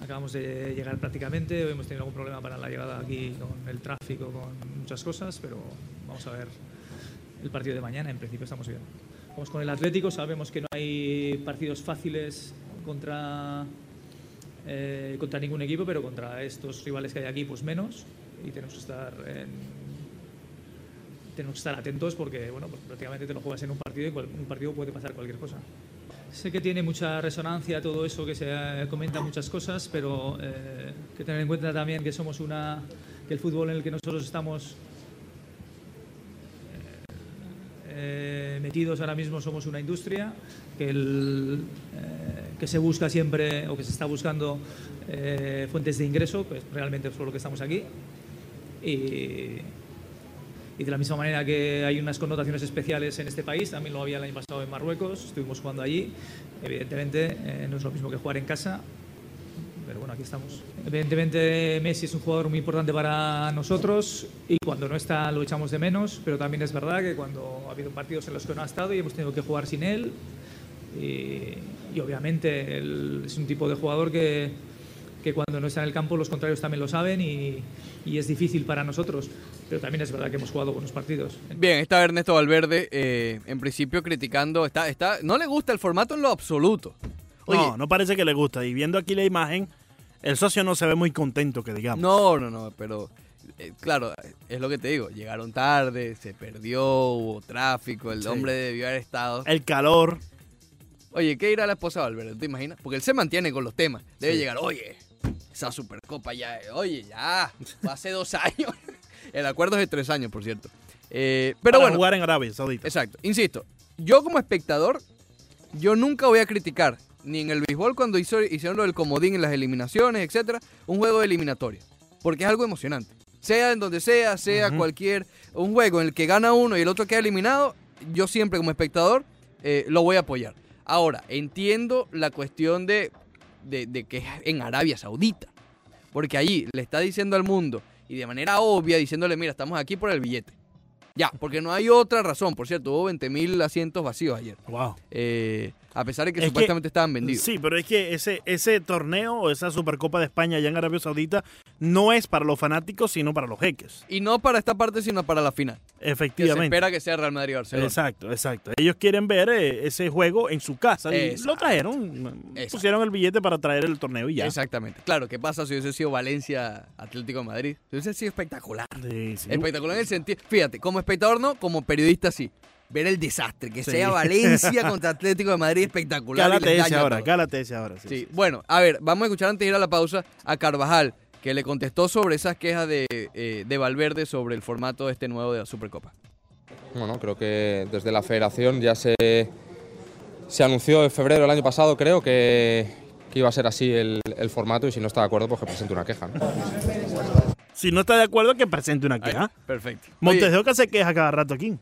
Acabamos de llegar prácticamente, hoy hemos tenido algún problema para la llegada aquí con el tráfico, con muchas cosas, pero vamos a ver el partido de mañana. En principio estamos bien. Vamos con el Atlético, sabemos que no hay partidos fáciles contra, eh, contra ningún equipo, pero contra estos rivales que hay aquí, pues menos. Y tenemos que estar en- tenemos que estar atentos porque bueno, pues prácticamente te lo juegas en un partido y cual- un partido puede pasar cualquier cosa. Sé que tiene mucha resonancia todo eso, que se eh, comenta muchas cosas, pero eh, que tener en cuenta también que somos una que el fútbol en el que nosotros estamos eh, metidos ahora mismo somos una industria eh, que se busca siempre o que se está buscando eh, fuentes de ingreso, pues realmente es por lo que estamos aquí. Y, y de la misma manera que hay unas connotaciones especiales en este país, también lo había el año pasado en Marruecos, estuvimos jugando allí. Evidentemente no es lo mismo que jugar en casa, pero bueno, aquí estamos. Evidentemente Messi es un jugador muy importante para nosotros y cuando no está lo echamos de menos, pero también es verdad que cuando ha habido partidos en los que no ha estado y hemos tenido que jugar sin él, y, y obviamente él es un tipo de jugador que, que cuando no está en el campo los contrarios también lo saben y, y es difícil para nosotros, pero también es verdad que hemos jugado buenos partidos. Bien, está Ernesto Valverde, eh, en principio criticando, está, está, no le gusta el formato en lo absoluto. Oye, no, no parece que le gusta. Y viendo aquí la imagen, el socio no se ve muy contento, que digamos. No, no, no, pero eh, claro, es lo que te digo, llegaron tarde, se perdió, hubo tráfico, el Sí. hombre debió haber estado. El calor. Oye, ¿qué irá la esposa de Valverde? ¿Te imaginas? Porque él se mantiene con los temas. Debe Sí. llegar, oye, esa supercopa ya, oye, ya, hace dos años. el acuerdo es de tres años, por cierto. Eh, pero para bueno, jugar en Arabia Saudita. Exacto. Insisto, yo como espectador, yo nunca voy a criticar, ni en el béisbol cuando hizo, hicieron lo del comodín en las eliminaciones, etcétera, un juego de eliminatoria. Porque es algo emocionante. Sea en donde sea, sea cualquier. Un juego en el que gana uno y el otro queda eliminado, yo siempre como espectador eh, lo voy a apoyar. Ahora, entiendo la cuestión de, de, de que es en Arabia Saudita. Porque allí le está diciendo al mundo, y de manera obvia, diciéndole, mira, estamos aquí por el billete. Ya, porque no hay otra razón. Por cierto, hubo 20.000 asientos vacíos ayer. Wow. Eh, a pesar de que Es que- supuestamente estaban vendidos. Sí, pero es que ese, ese torneo o esa Supercopa de España allá en Arabia Saudita no es para los fanáticos, sino para los jeques. Y no para esta parte, sino para la final. Que se Efectivamente. espera que sea Real Madrid-Barcelona. Exacto, exacto. Ellos quieren ver eh, ese juego en su casa y Exacto. lo trajeron. Exacto. Pusieron el billete para traer el torneo y ya. Exactamente. Claro, ¿qué pasa si hubiese sido Valencia-Atlético de Madrid? Si hubiese sido espectacular. Sí, sí. Espectacular en el sentido. Fíjate, como espectador no, como periodista sí. Ver el desastre, que Sí. sea Valencia contra Atlético de Madrid espectacular. Cálate ese ahora, cálate ese ahora. Sí, Sí, sí. bueno, a ver, vamos a escuchar antes de ir a la pausa a Carvajal, que le contestó sobre esas quejas de, eh, de Valverde sobre el formato este nuevo de la Supercopa. Bueno, creo que desde la federación ya se, se anunció en febrero del año pasado, creo, que, que iba a ser así el, el formato y si no está de acuerdo, pues que presente una queja. ¿no? Si no está de acuerdo, que presente una queja. Perfecto. Montes de Oca se queja cada rato aquí.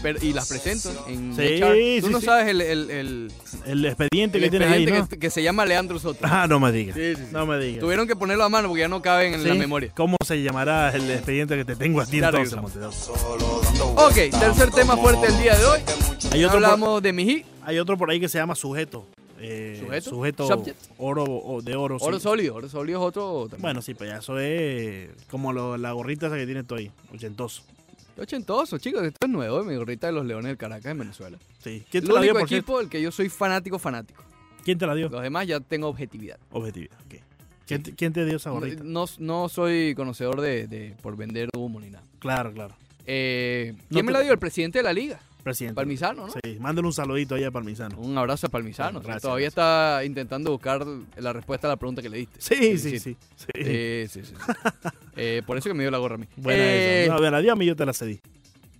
Pero- y las presento en Sí, HR. Tú sí, no sí. sabes el, el, el, El expediente el que tienes ahí, que, que se llama Leandro Soto. Ah, no me digas. No me digas. Tuvieron que ponerlo a mano porque ya no caben en la memoria. ¿Cómo se llamará el expediente que te tengo a ti entonces? Ok, tercer tema fuerte del día de hoy. Hay otro, por, hablamos de Mijí, hay otro por ahí que se llama sujeto. Eh, ¿Sujeto? Sujeto Subject. oro o de oro. sí. oro sólido. Oro sólido es otro también. Bueno, sí, pues ya eso es como lo- la gorrita esa que tienes tú ahí, ochentoso. Ochentoso, chicos. Esto es nuevo, mi gorrita de los Leones del Caracas en Venezuela. Sí. ¿Quién El te la dio, único por cierto? equipo del que yo soy fanático, fanático. ¿Quién te la dio? Los demás ya tengo objetividad. Objetividad. ok. ¿Quién, te, quién te dio esa gorrita? No, no soy conocedor de, de por vender humo ni nada. Claro, claro. Eh, No ¿Quién me te- la dio? El presidente de la liga, Presidente. Palmisano, ¿no? Sí, mándale un saludito ahí a Palmisano. Un abrazo a Palmisano. Bueno, gracias, Todavía está intentando buscar la respuesta a la pregunta que le diste. Sí, sí, sí. sí. Eh, sí, sí. Eh, por eso que me dio la gorra a mí. Buena Eh. No, me la dio a mí, yo te la cedí.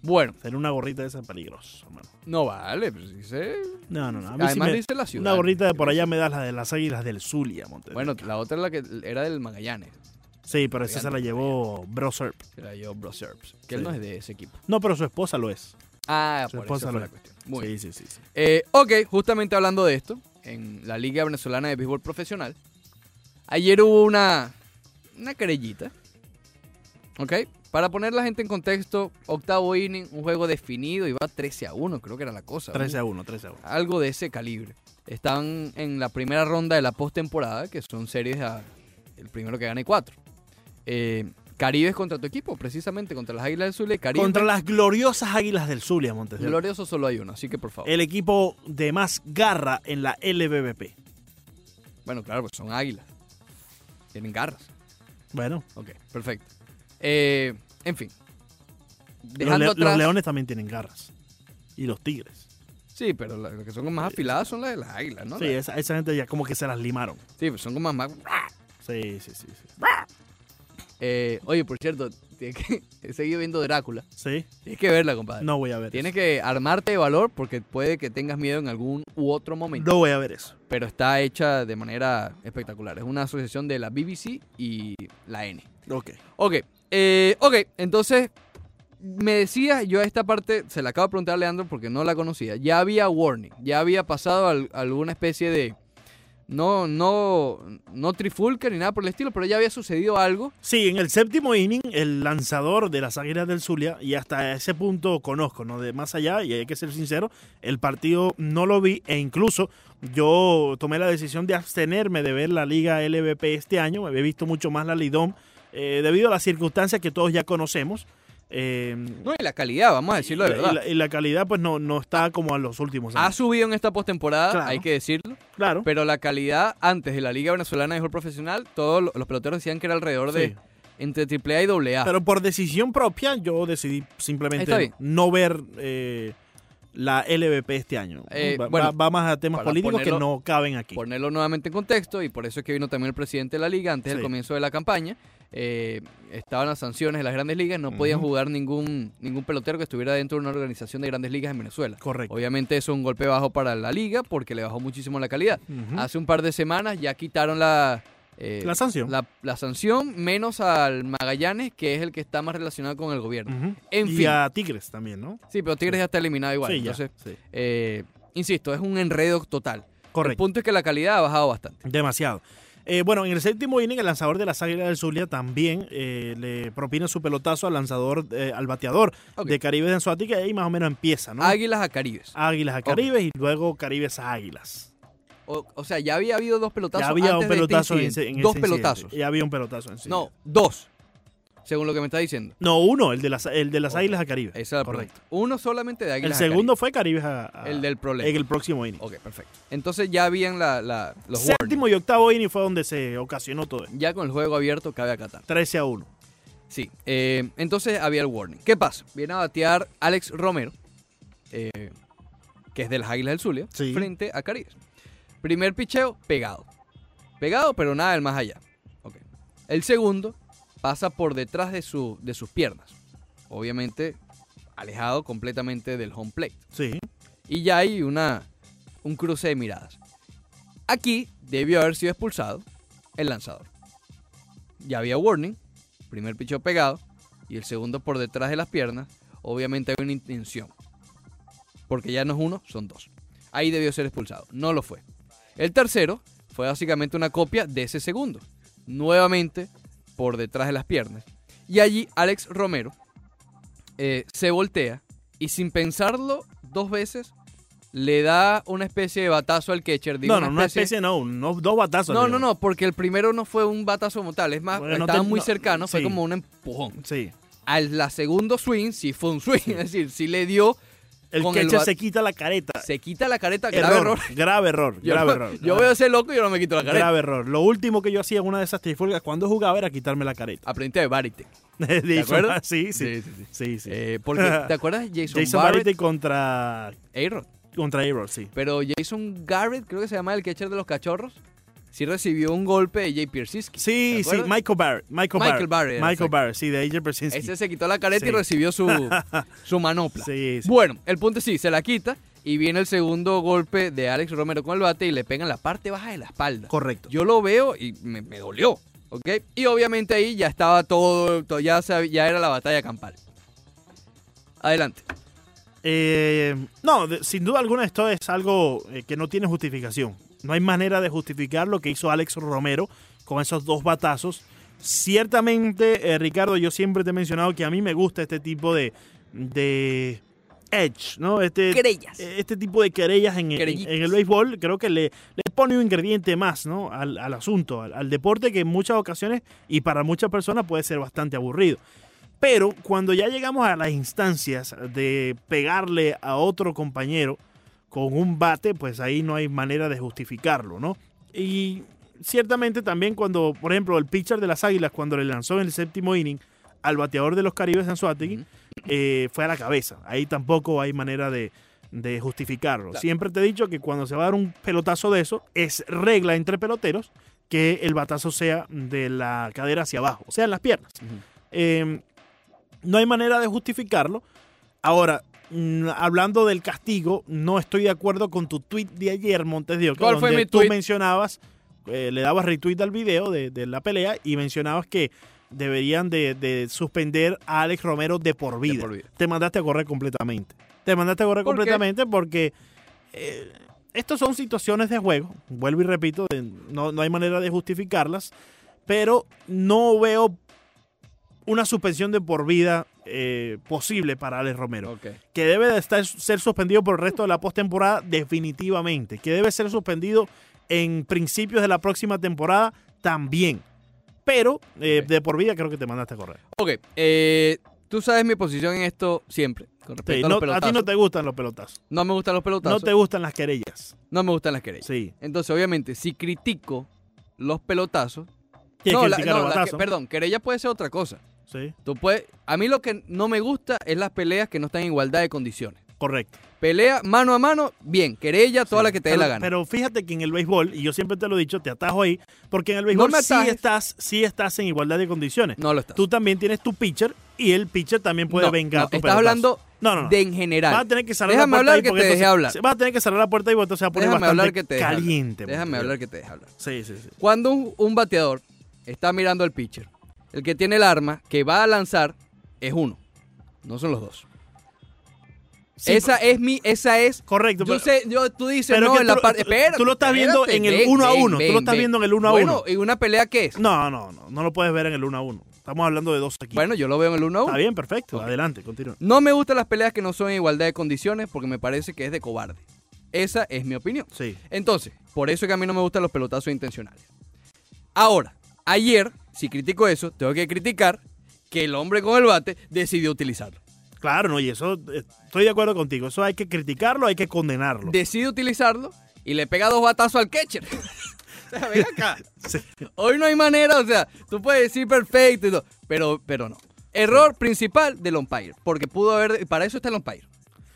Bueno, Tener una gorrita de esa es peligroso, hermano. no vale. Pues, dice- No, no, no. A mí sí Además me- dice la ciudad. una gorrita de por allá me das la de las águilas del Zulia, Montes. Bueno, la otra es la que era del Magallanes. sí, pero esa se la llevó Bro Serp. Que la dio Bro Serps, Que él no es de ese equipo. No, pero su esposa lo es. Ah, Su por esposa eso fue la es. cuestión. Muy sí, sí, sí, sí. Eh, ok, justamente hablando de esto, en la Liga Venezolana de Béisbol Profesional, ayer hubo una, una querellita. Ok, para poner la gente en contexto, octavo inning, un juego definido, iba 13 a 1, creo que era la cosa. 13 a 1, 13 a 1. Algo de ese calibre. están en la primera ronda de la postemporada, que son series a el primero que gane cuatro. Eh, Caribe contra tu equipo, precisamente, contra las Águilas del Zulia. y Caribe. Contra las gloriosas Águilas del Zulia, Montes. Glorioso solo hay uno, así que por favor. El equipo de más garra en la LBBP. Bueno, claro, pues son águilas. Tienen garras. Bueno, Ok, perfecto. Eh, en fin. los, le- atrás. los leones también tienen garras. Y los tigres. Sí, pero las que son más afiladas son las de las águilas, ¿no? Sí, esa gente ya como que se las limaron. sí, pues son como más. Sí, sí, sí. Sí. Eh, oye, por cierto, tienes que, he seguido viendo Drácula. ¿Sí? Tienes que verla, compadre. No voy a ver Tienes eso. que armarte de valor porque puede que tengas miedo en algún u otro momento. No voy a ver eso. Pero está hecha de manera espectacular. Es una asociación de la BBC y la N. Ok. Ok, eh, ok, entonces me decía, yo a esta parte se la acabo de preguntar a Leandro porque no la conocía. Ya había warning, ya había pasado al- alguna especie de. No, no, no trifulca ni nada por el estilo, pero ya había sucedido algo. Sí, en el séptimo inning, el lanzador de las Águilas del Zulia, y hasta ese punto conozco, ¿no? De más allá, y hay que ser sincero, el partido no lo vi, e incluso yo tomé la decisión de abstenerme de ver la Liga LVP este año, había visto mucho más la Lidom, eh, debido a las circunstancias que todos ya conocemos. Eh, No, y la calidad, vamos a decirlo de y, verdad. la, y la calidad, pues, no, no está como a los últimos Ha años. subido en esta postemporada, Claro. hay que decirlo. Claro. Pero la calidad antes de la Liga Venezolana de Béisbol Profesional, todos lo- los peloteros decían que era alrededor de entre AAA y AA. Pero por decisión propia, yo decidí simplemente no ver eh, la LVP este año. Eh, va, bueno, va- más a temas políticos que no caben aquí. ponerlo nuevamente en contexto, y por eso es que vino también el presidente de la liga antes del comienzo de la campaña. Eh, estaban las sanciones de las grandes ligas, no podían Ujú. jugar ningún, ningún pelotero que estuviera dentro de una organización de grandes ligas en Venezuela. Correcto. Obviamente eso es un golpe bajo para la liga porque le bajó muchísimo la calidad. Hace un par de semanas ya quitaron la, eh, La sanción. la, la sanción, menos al Magallanes, que es el que está más relacionado con el gobierno. En y fin. a Tigres también, ¿no? Sí, pero Tigres ya está eliminado igual. sí, ya. entonces, sí. eh, insisto, es un enredo total. El Correcto. punto es que la calidad ha bajado bastante. Demasiado. Eh, bueno, en el séptimo inning, el lanzador de las Águilas del Zulia también eh, le propina su pelotazo al lanzador, eh, al bateador de Caribe de Anzuatica y ahí más o menos empieza, ¿no? Águilas a Caribes. Águilas a Caribes y luego Caribes a Águilas. O, o sea, ya había habido dos pelotazos Ya había antes un de este pelotazo en, en Dos pelotazos. Ya había un pelotazo en sí. No, dos. Según lo que me está diciendo. No, uno, el de las, el de las Ok. Águilas a Caribe. La Correcto. Uno solamente de El Águilas a segundo Caribes. fue Caribes a, a- El del problema. en el próximo inning. Ok, perfecto. Entonces ya habían la, la- los Séptimo warnings. y octavo inning fue donde se ocasionó todo. esto. Ya con el juego abierto cabe acatar. 13 a 1. Sí. eh, entonces había el warning. ¿Qué pasa? Viene a batear Alex Romero, eh, que es de las Águilas del Zulia, Sí. frente a Caribes. Primer picheo, pegado. Pegado, pero nada del más allá. Ok. El segundo pasa por detrás de, su, de sus piernas. Obviamente alejado completamente del home plate. Sí. Y ya hay una, un cruce de miradas. Aquí debió haber sido expulsado el lanzador. Ya había warning, primer picheo pegado y el segundo por detrás de las piernas. Obviamente hay una intención. Porque ya no es uno, son dos. Ahí debió ser expulsado. No lo fue. El tercero fue básicamente una copia de ese segundo. Nuevamente por detrás de las piernas. Y allí Alex Romero eh, se voltea y sin pensarlo dos veces le da una especie de batazo al catcher. digo, No, no, una especie no, no, dos batazos. no, digo. no, no, porque el primero no fue un batazo como tal, es más, Bueno, no estaba te- muy no, cercano, fue sí. como un empujón. Sí. Al la segundo swing sí fue un swing, es decir, sí le dio, El Con el bat- se quita la careta. se quita la careta, grave error. Grave error. Yo, grave error. yo veo ese loco y yo no me quito la careta. Grave error. Lo último que yo hacía en una de esas trifulgas cuando jugaba era quitarme la careta. Aprendí de Barite. ¿Te ¿Te acuerdas? Sí, sí. Sí, sí, sí. Eh, porque, ¿te acuerdas de Jason, Jason Barrett? Barrett contra, A-Rod. contra A-Rod, sí. Pero Jason Garrett, creo que se llama el catcher de los cachorros, sí recibió un golpe de Jay Piersiski. Sí, ¿te sí? Michael Barrett. Michael, Michael Barrett. Michael. Barrett, sí, de AJ Persinski. Ese se quitó la careta y recibió su, su manopla. Sí, sí. Bueno, el punto es sí, se la quita y viene el segundo golpe de Alex Romero con el bate y le pega en la parte baja de la espalda. Correcto. Yo lo veo y me, me dolió, ¿ok? Y obviamente ahí ya estaba todo, todo- ya, se- ya era la batalla campal. Adelante. Eh, no, sin duda alguna esto es algo eh, que no tiene justificación. No hay manera de justificar lo que hizo Alex Romero con esos dos batazos. Ciertamente, eh, Ricardo, yo siempre te he mencionado que a mí me gusta este tipo de, de edge, ¿no? Este, Querellas. este tipo de querellas en, en- en el béisbol creo que le, le pone un ingrediente más ¿no? al, al asunto, al, al deporte que en muchas ocasiones y para muchas personas puede ser bastante aburrido. Pero cuando ya llegamos a las instancias de pegarle a otro compañero con un bate, pues ahí no hay manera de justificarlo, ¿no? Y ciertamente también cuando, por ejemplo, el pitcher de las Águilas, cuando le lanzó en el séptimo inning al bateador de los Caribes en Suátegui, eh, fue a la cabeza. Ahí tampoco hay manera de, de justificarlo. Claro. Siempre te he dicho que cuando se va a dar un pelotazo de eso, es regla entre peloteros que el batazo sea de la cadera hacia abajo, o sea, en las piernas. Eh, no hay manera de justificarlo. Ahora, hablando del castigo, no estoy de acuerdo con tu tweet de ayer, Montes de Oca, ¿Cuál fue donde mi tú mencionabas, eh, le dabas retweet al video de, de la pelea y mencionabas que deberían de, de suspender a Alex Romero de por vida. por vida. Te mandaste a correr completamente. Te mandaste a correr ¿Por qué? completamente porque eh, estas son situaciones de juego. Vuelvo y repito, no, no hay manera de justificarlas, pero no veo una suspensión de por vida eh, posible para Alex Romero. Que debe de estar, ser suspendido por el resto de la postemporada, definitivamente. Que debe ser suspendido en principios de la próxima temporada, también. Pero eh, de por vida creo que te mandaste a correr. Ok, eh, tú sabes mi posición en esto siempre, con respecto Sí, a no- los a ti no te gustan los pelotazos. No me gustan los No pelotazos. te gustan las querellas. no me gustan las querellas. Sí. Entonces, obviamente, si critico los pelotazos... No, la- no, la perdón, querella puede ser otra cosa. Sí, Tú puedes, a mí lo que no me gusta es las peleas que no están en igualdad de condiciones. correcto. Pelea mano a mano, bien. Querella, toda Sí. la que te dé la gana. Pero fíjate que en el béisbol, y yo siempre te lo he dicho, te atajo ahí, porque en el béisbol me sí, estás, sí estás en igualdad de condiciones. no lo estás. Tú también tienes tu pitcher y el pitcher también puede No, vengar no, tu estás pelotazo. hablando no, no, no. de en general. Vas a tener que cerrar Déjame la puerta hablar que te dejé hablar. Vas a tener que cerrar la puerta y entonces se va a poner Déjame bastante hablar que te deje hablar. caliente. Déjame Montevideo. hablar que te deje hablar. Sí, sí, sí. Cuando un, un bateador está mirando al pitcher, el que tiene el arma que va a lanzar es uno, no son los dos. Sí, esa es mi, esa es. Correcto. Yo pero- sé, yo, tú dices, pero no, en la parte. tú- lo estás viendo en el ven, uno a ven, uno, tú lo estás viendo en el uno a Bueno, uno. ¿y una pelea qué es? No, no, no. No lo puedes ver en el uno a uno. Estamos hablando de dos aquí. Bueno, yo lo veo en el uno a uno. Está bien, perfecto. Adelante, continúa. No me gustan las peleas que no son en igualdad de condiciones porque me parece que es de cobarde. Esa es mi opinión. Sí. Entonces, por eso es que a mí no me gustan los pelotazos intencionales. Ahora, ayer, si critico eso, tengo que criticar que el hombre con el bate decidió utilizarlo. Claro, no, y eso eh, estoy de acuerdo contigo. Eso hay que criticarlo, hay que condenarlo. Decide utilizarlo y le pega dos batazos al catcher. o sea, ven acá. Sí. Hoy no hay manera, o sea, tú puedes decir perfecto y todo, pero, pero no. Error principal del umpire, porque pudo haber, para eso está el umpire.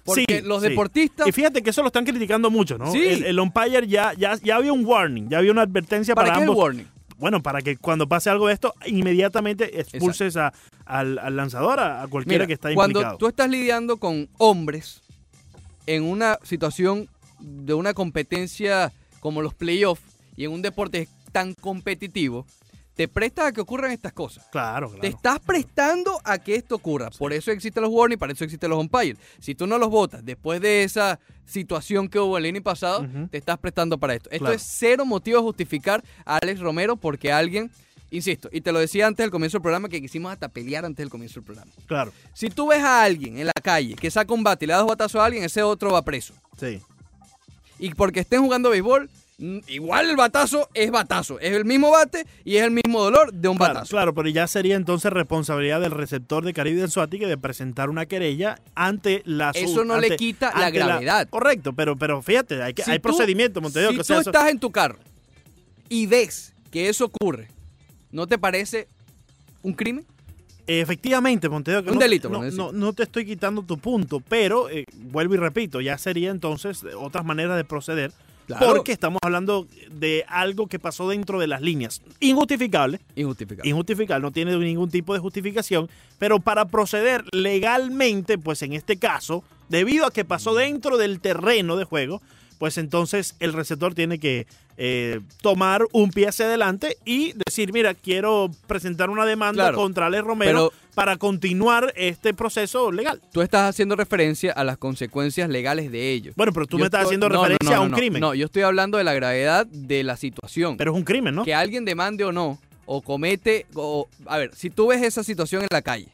Porque Sí, los sí. deportistas, Y fíjate que eso lo están criticando mucho, ¿no? Sí. El, el umpire ya, ya, ya había un warning, ya había una advertencia ¿para para, qué el ambos. warning? Bueno, para que cuando pase algo de esto, inmediatamente expulses a- al, al lanzador, a, a cualquiera Mira, que está cuando implicado. tú estás lidiando con hombres en una situación de una competencia como los playoffs y en un deporte tan competitivo, te prestas a que ocurran estas cosas. Claro, Te claro. estás prestando a que esto ocurra. Por eso existen los warnings, para eso existen los umpires. Si tú no los votas después de esa situación que hubo el año pasado, te estás prestando para esto. Esto Claro. es cero motivo de justificar a Alex Romero porque alguien, insisto, y te lo decía antes del comienzo del programa, que quisimos hasta pelear antes del comienzo del programa. Claro, Si tú ves a alguien en la calle que saca un bate y le da dos batazos a alguien, ese otro va preso. sí. Y porque estén jugando béisbol, igual el batazo es batazo. Es el mismo bate y es el mismo dolor de un Claro, batazo. claro, pero ya sería entonces responsabilidad del receptor de Caribe del Suátique de presentar una querella ante la Eso no le quita la gravedad. correcto, pero, pero fíjate, hay, que, Si hay tú- procedimiento, Montevideo. Si que, tú sea, eso- estás en tu carro y ves que eso ocurre, ¿no te parece un crimen? Efectivamente, que Un no- delito, No, no, te estoy quitando tu punto, pero eh, vuelvo y repito, ya sería entonces otras maneras de proceder. Claro. Porque estamos hablando de algo que pasó dentro de las líneas. Injustificable, Injustificable. injustificable, no tiene ningún tipo de justificación, pero para proceder legalmente, pues en este caso, debido a que pasó dentro del terreno de juego, pues entonces el receptor tiene que eh, tomar un pie hacia adelante y decir, mira, quiero presentar una demanda Claro, contra Ale Romero para continuar este proceso legal. Tú estás haciendo referencia a las consecuencias legales de ello. Bueno, pero tú Yo me estás estoy- haciendo no, referencia no, a un crimen. No, yo estoy hablando de la gravedad de la situación. Pero es un crimen, ¿no? que alguien demande o no, o comete, o, a ver, si tú ves esa situación en la calle,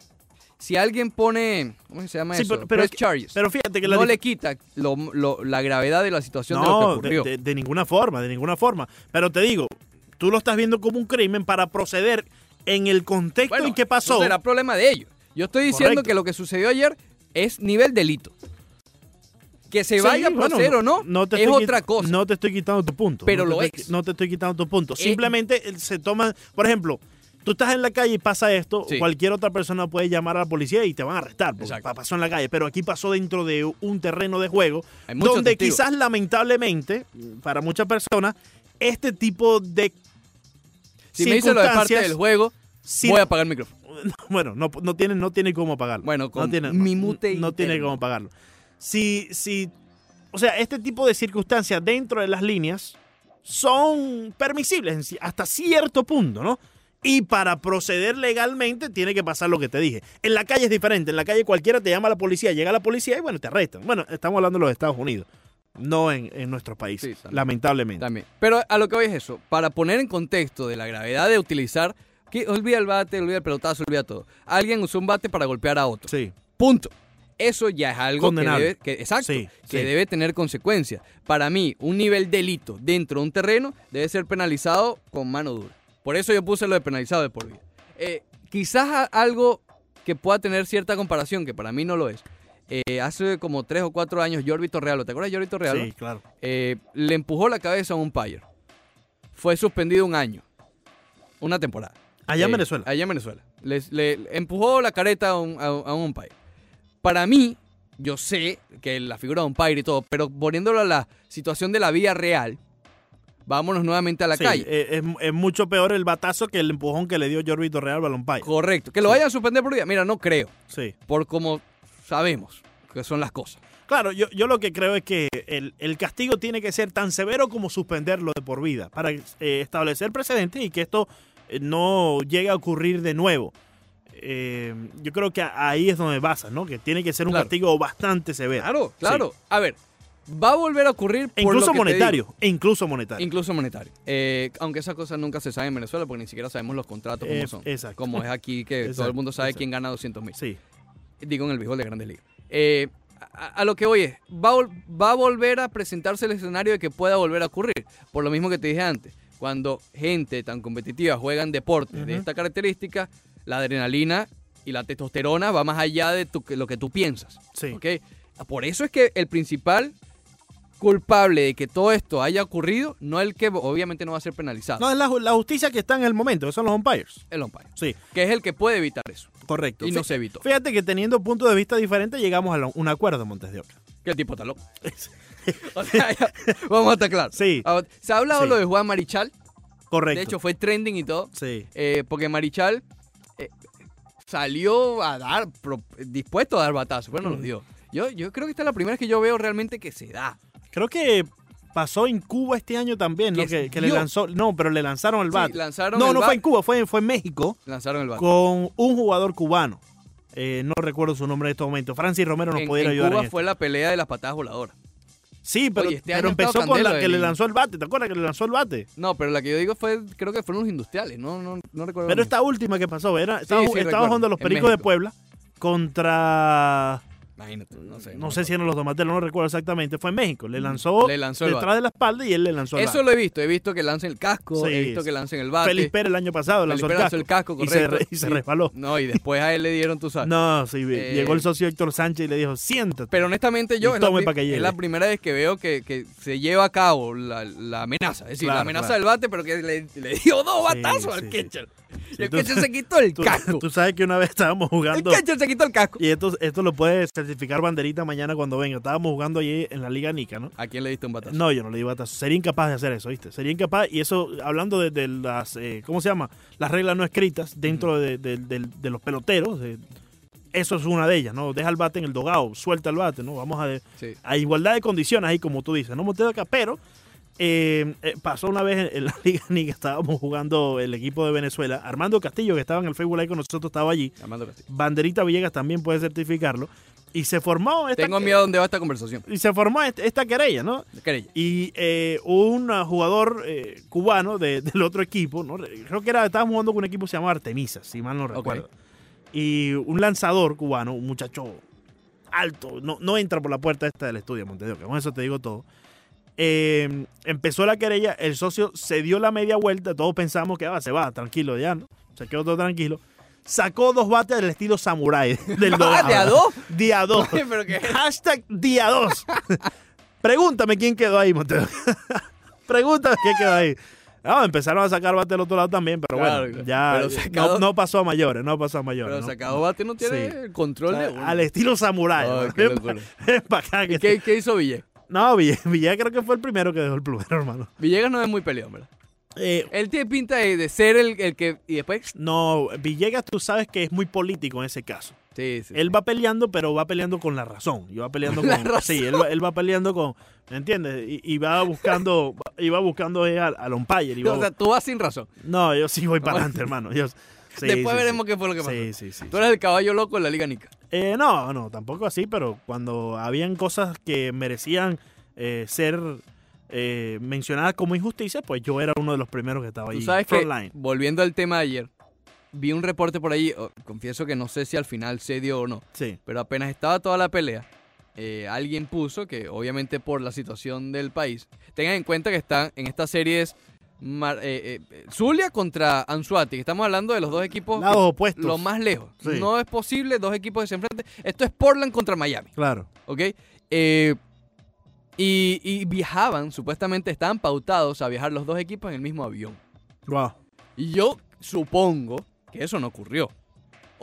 si alguien pone, ¿cómo se llama Sí, eso? pero- pero Press charges. Pero fíjate que la no le quita lo- lo- la gravedad de la situación de lo que No, de, ocurrió. de- de ninguna forma, de ninguna forma. Pero te digo, tú lo estás viendo como un crimen para proceder en el contexto Bueno, en que pasó. eso será problema de ellos. Yo estoy diciendo Correcto. que lo que sucedió ayer es nivel delito. Que se Sí, vaya a bueno, proceder o no, te es otra cosa. No te estoy quitando tu punto. Pero no lo te es. estoy- no te estoy quitando tu punto. Eh, Simplemente eh, se toma, por ejemplo, tú estás en la calle y pasa esto, Sí. cualquier otra persona puede llamar a la policía y te van a arrestar. Porque Exacto. pasó en la calle. Pero aquí pasó dentro de un terreno de juego donde testigos. quizás lamentablemente, para muchas personas, este tipo de Si me dice lo de parte del juego, voy a apagar el micrófono. bueno, no, no tiene, no tiene cómo pagarlo. Bueno, con no tiene, mi mute no tiene interno. cómo pagarlo. Si, si, o sea, este tipo de circunstancias dentro de las líneas son permisibles hasta cierto punto, ¿no? Y para proceder legalmente tiene que pasar lo que te dije. En la calle es diferente. En la calle cualquiera te llama a la policía, llega la policía y bueno, te arrestan. Bueno, estamos hablando de los Estados Unidos, no en, en nuestro país, Sí, también. lamentablemente. También. Pero a lo que voy es eso. Para poner en contexto de la gravedad de utilizar. Que olvida el bate, olvida el pelotazo, olvida todo. Alguien usó un bate para golpear a otro. Sí, Punto. Eso ya es algo que debe, que- exacto, Sí, que sí. debe tener consecuencias. Para mí, un nivel delito dentro de un terreno debe ser penalizado con mano dura. Por eso yo puse lo de penalizado de por vida. Eh, quizás algo que pueda tener cierta comparación, que para mí no lo es. Eh, hace como tres o cuatro años, Jorbito Realo, ¿te acuerdas de Jorbito Realo? sí, claro. Eh, le empujó la cabeza a un umpire. Fue suspendido un año. Una temporada. Allá en Venezuela. Allá en Venezuela. Le, le empujó la careta a un, a, a un umpire. Para mí, yo sé que la figura de umpire y todo, pero poniéndolo a la situación de la vida real, vámonos nuevamente a la Sí, calle. eh, Es, es mucho peor el batazo que el empujón que le dio Jorbito Real al Balón. Correcto. Que lo Sí. vayan a suspender por vida. Mira, no creo. Sí. Por como sabemos que son las cosas. Claro, yo, yo lo que creo es que el, el castigo tiene que ser tan severo como suspenderlo de por vida para eh, establecer precedentes y que esto eh, no llegue a ocurrir de nuevo. Eh, yo creo que ahí es donde basa, ¿no? Que tiene que ser un Claro. castigo bastante severo. Claro, claro. A ver, va a volver a ocurrir por E incluso lo que te monetario. digo. E incluso monetario. Incluso monetario. Eh, aunque esas cosas nunca se saben en Venezuela porque ni siquiera sabemos los contratos como Eh, son. exacto. Como es aquí que todo el mundo sabe exacto. quién gana 200 mil. sí. Digo en el béisbol de Grandes Ligas. Eh, a, a lo que voy es, va va a volver a presentarse el escenario de que pueda volver a ocurrir. Por lo mismo que te dije antes. Cuando gente tan competitiva juega en deportes de esta característica, la adrenalina y la testosterona va más allá de tu- lo que tú piensas. Sí. ¿ok? Por eso es que el principal culpable de que todo esto haya ocurrido, no el que obviamente no va a ser penalizado, No, es la, ju- la justicia que está en el momento, que son los umpires. el umpire, Sí, que es el que puede evitar eso. correcto. Y no se evitó. Fíjate que teniendo puntos de vista diferentes llegamos a un acuerdo, Montes de Oca. El tipo está loco. O sea, ya, vamos a estar claros. Sí. Ahora, Se ha hablado Sí. lo de Juan Marichal. Correcto. De hecho, fue trending y todo. sí. eh, porque Marichal eh, salió a dar, pro- dispuesto a dar batazos. Bueno, Mm. lo dio. Yo, yo creo que esta es la primera vez que yo veo realmente que se da. Creo que pasó en Cuba este año también, ¿no? Que le lanzó, no, pero le lanzaron el Sí, bat. lanzaron no, el no bat, fue en Cuba, fue, fue en México Lanzaron el bat. con un jugador cubano. Eh, no recuerdo su nombre en este momento. Francis Romero nos en, pudiera en ayudar. Cuba en esto. fue la pelea de las patadas voladoras. Sí, pero, Oye, este pero empezó con la que le lanzó el bate. ¿Te acuerdas que le lanzó el bate? No, pero la que yo digo fue, creo que fueron los industriales. No, no, no recuerdo. Pero esta última que pasó, era, estaba, sí, estaba jugando los Pericos de. Puebla contra Imagínate, no sé. no sé si eran los Domatelos, no recuerdo exactamente, fue en México. Le lanzó, Le lanzó detrás bate. de la espalda y él le lanzó el Eso bate. lo he visto. He visto que lancen el casco, Sí, he visto que lancen el bate. Felipe Pérez el año pasado lanzó Felipe el lanzó casco, el casco, y se, correcto. re- y se Sí. resbaló. No, y después a él le dieron tu sabes. No, sí, Eh, llegó el socio Héctor Sánchez y le dijo, siéntate. Pero honestamente yo es la, es la primera vez que veo que, que se lleva a cabo la, la amenaza. Es decir, Claro, la amenaza claro. del bate, pero que le, le dio dos Sí, batazos al catcher. Y el catcher se quitó el tú, casco. tú sabes que una vez estábamos el jugando, catcher se quitó el casco. y esto, esto lo puede certificar Banderita mañana cuando venga. Estábamos jugando allí en la Liga Nica, ¿no? ¿A quién le diste un batazo? No, yo no le di batazo. Sería incapaz de hacer eso, ¿viste? Sería incapaz. Y eso, hablando de, de las, eh, ¿cómo se llama? Las reglas no escritas dentro de, de- de- de los peloteros. de- eso es una de ellas, ¿no? Deja el bate en el dogado, suelta el bate, ¿no? Vamos a, Sí. a igualdad de condiciones ahí, como tú dices. No me acá, pero eh, eh, pasó una vez en, la Liga Ni que estábamos jugando el equipo de Venezuela. Armando Castillo, que estaba en el Facebook Live con nosotros, estaba allí. Armando Castillo. Banderita Villegas también puede certificarlo. Y se formó esta, Tengo miedo a dónde va esta conversación. y se formó esta querella, ¿no? Querella. Y eh, un jugador eh, cubano de- del otro equipo, ¿no? creo que era, estábamos jugando con un equipo que se llamaba Artemisa, si mal no recuerdo. y un lanzador cubano, un muchacho alto, no, no entra por la puerta esta del estudio, Montevideo, que con eso te digo todo. Eh, empezó la querella, el socio se dio la media vuelta, todos pensamos que ah, se va, tranquilo ya, ¿no? Se quedó todo tranquilo. Sacó dos bates del estilo samurai del Ah, ¿de a dos? Día 2. ¿Pero qué? Hashtag día 2. Pregúntame quién quedó ahí, Montero. Pregúntame quién quedó ahí. No, empezaron a sacar bate del otro lado también, pero Claro, bueno, ya pero sacado- no, no pasó a mayores, no pasó a mayores. Pero ¿no? sacado bate no tiene Sí. el control O sea, de al estilo samurai. Ay, ¿no? qué Ven locura. pa- ven pa' acá que ¿Y ¿Qué, te- qué hizo Villegas? No, Villegas, Villegas creo que fue el primero que dejó el plumero, hermano. Villegas no es muy peleón, ¿verdad? Eh, Él tiene pinta de, de ser el, el que... Y después... no, Villegas tú sabes que es muy político en ese caso. Sí, sí. Él va peleando, pero va peleando con la razón. Y va peleando La con. razón. Sí, él, va- él va peleando con. ¿Me entiendes? Y, y va buscando. y va buscando al, al umpire. y va- o sea, tú vas sin razón. no, yo sí voy para adelante, hermano. Yo, sí, después veremos qué fue lo que pasó. Sí, sí, sí. Tú eres el caballo loco de la Liga Nica. Eh, no, no, tampoco así, pero cuando habían cosas que merecían eh, ser eh, mencionadas como injusticia, pues yo era uno de los primeros que estaba ahí. Sabes que, volviendo al tema de ayer, vi un reporte por ahí, oh, confieso que no sé si al final se dio o no, Sí. pero apenas estaba toda la pelea, eh, alguien puso que obviamente por la situación del país, tengan en cuenta que están en estas series Mar- eh, eh, Zulia contra Anzuati, estamos hablando de los dos equipos Lados opuestos. lo más lejos. Sí. No es posible dos equipos que se enfrenten. Esto es Portland contra Miami. Claro. ¿ok? Eh, y, y viajaban, supuestamente estaban pautados a viajar los dos equipos en el mismo avión. Wow. Y yo supongo que eso no ocurrió.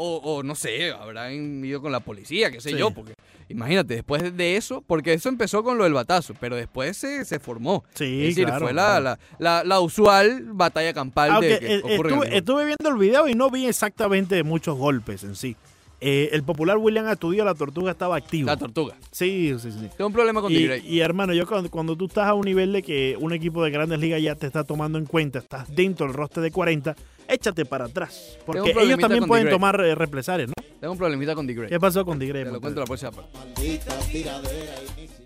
O, o no sé, habrán ido con la policía, qué sé Sí. yo, porque imagínate, después de eso, porque eso empezó con lo del batazo, pero después se, se formó. Sí, es decir, claro, fue la, claro. la, la- la usual batalla campal Aunque de que eh, ocurre en el estuve, viendo el video y no vi exactamente muchos golpes en sí. Eh, el popular William Astudillo, la tortuga, estaba activo. La tortuga. Sí, sí, sí. Tengo un problema con Y, y, hermano, yo cuando, cuando tú estás a un nivel de que un equipo de grandes ligas ya te está tomando en cuenta, estás dentro del roster de 40, échate para atrás. Porque ellos también pueden tomar eh, represalias, ¿no? Tengo un problemita con Tigray. ¿Qué pasó con Tigre? Te lo cuento la próxima parte. Maldita tiradera y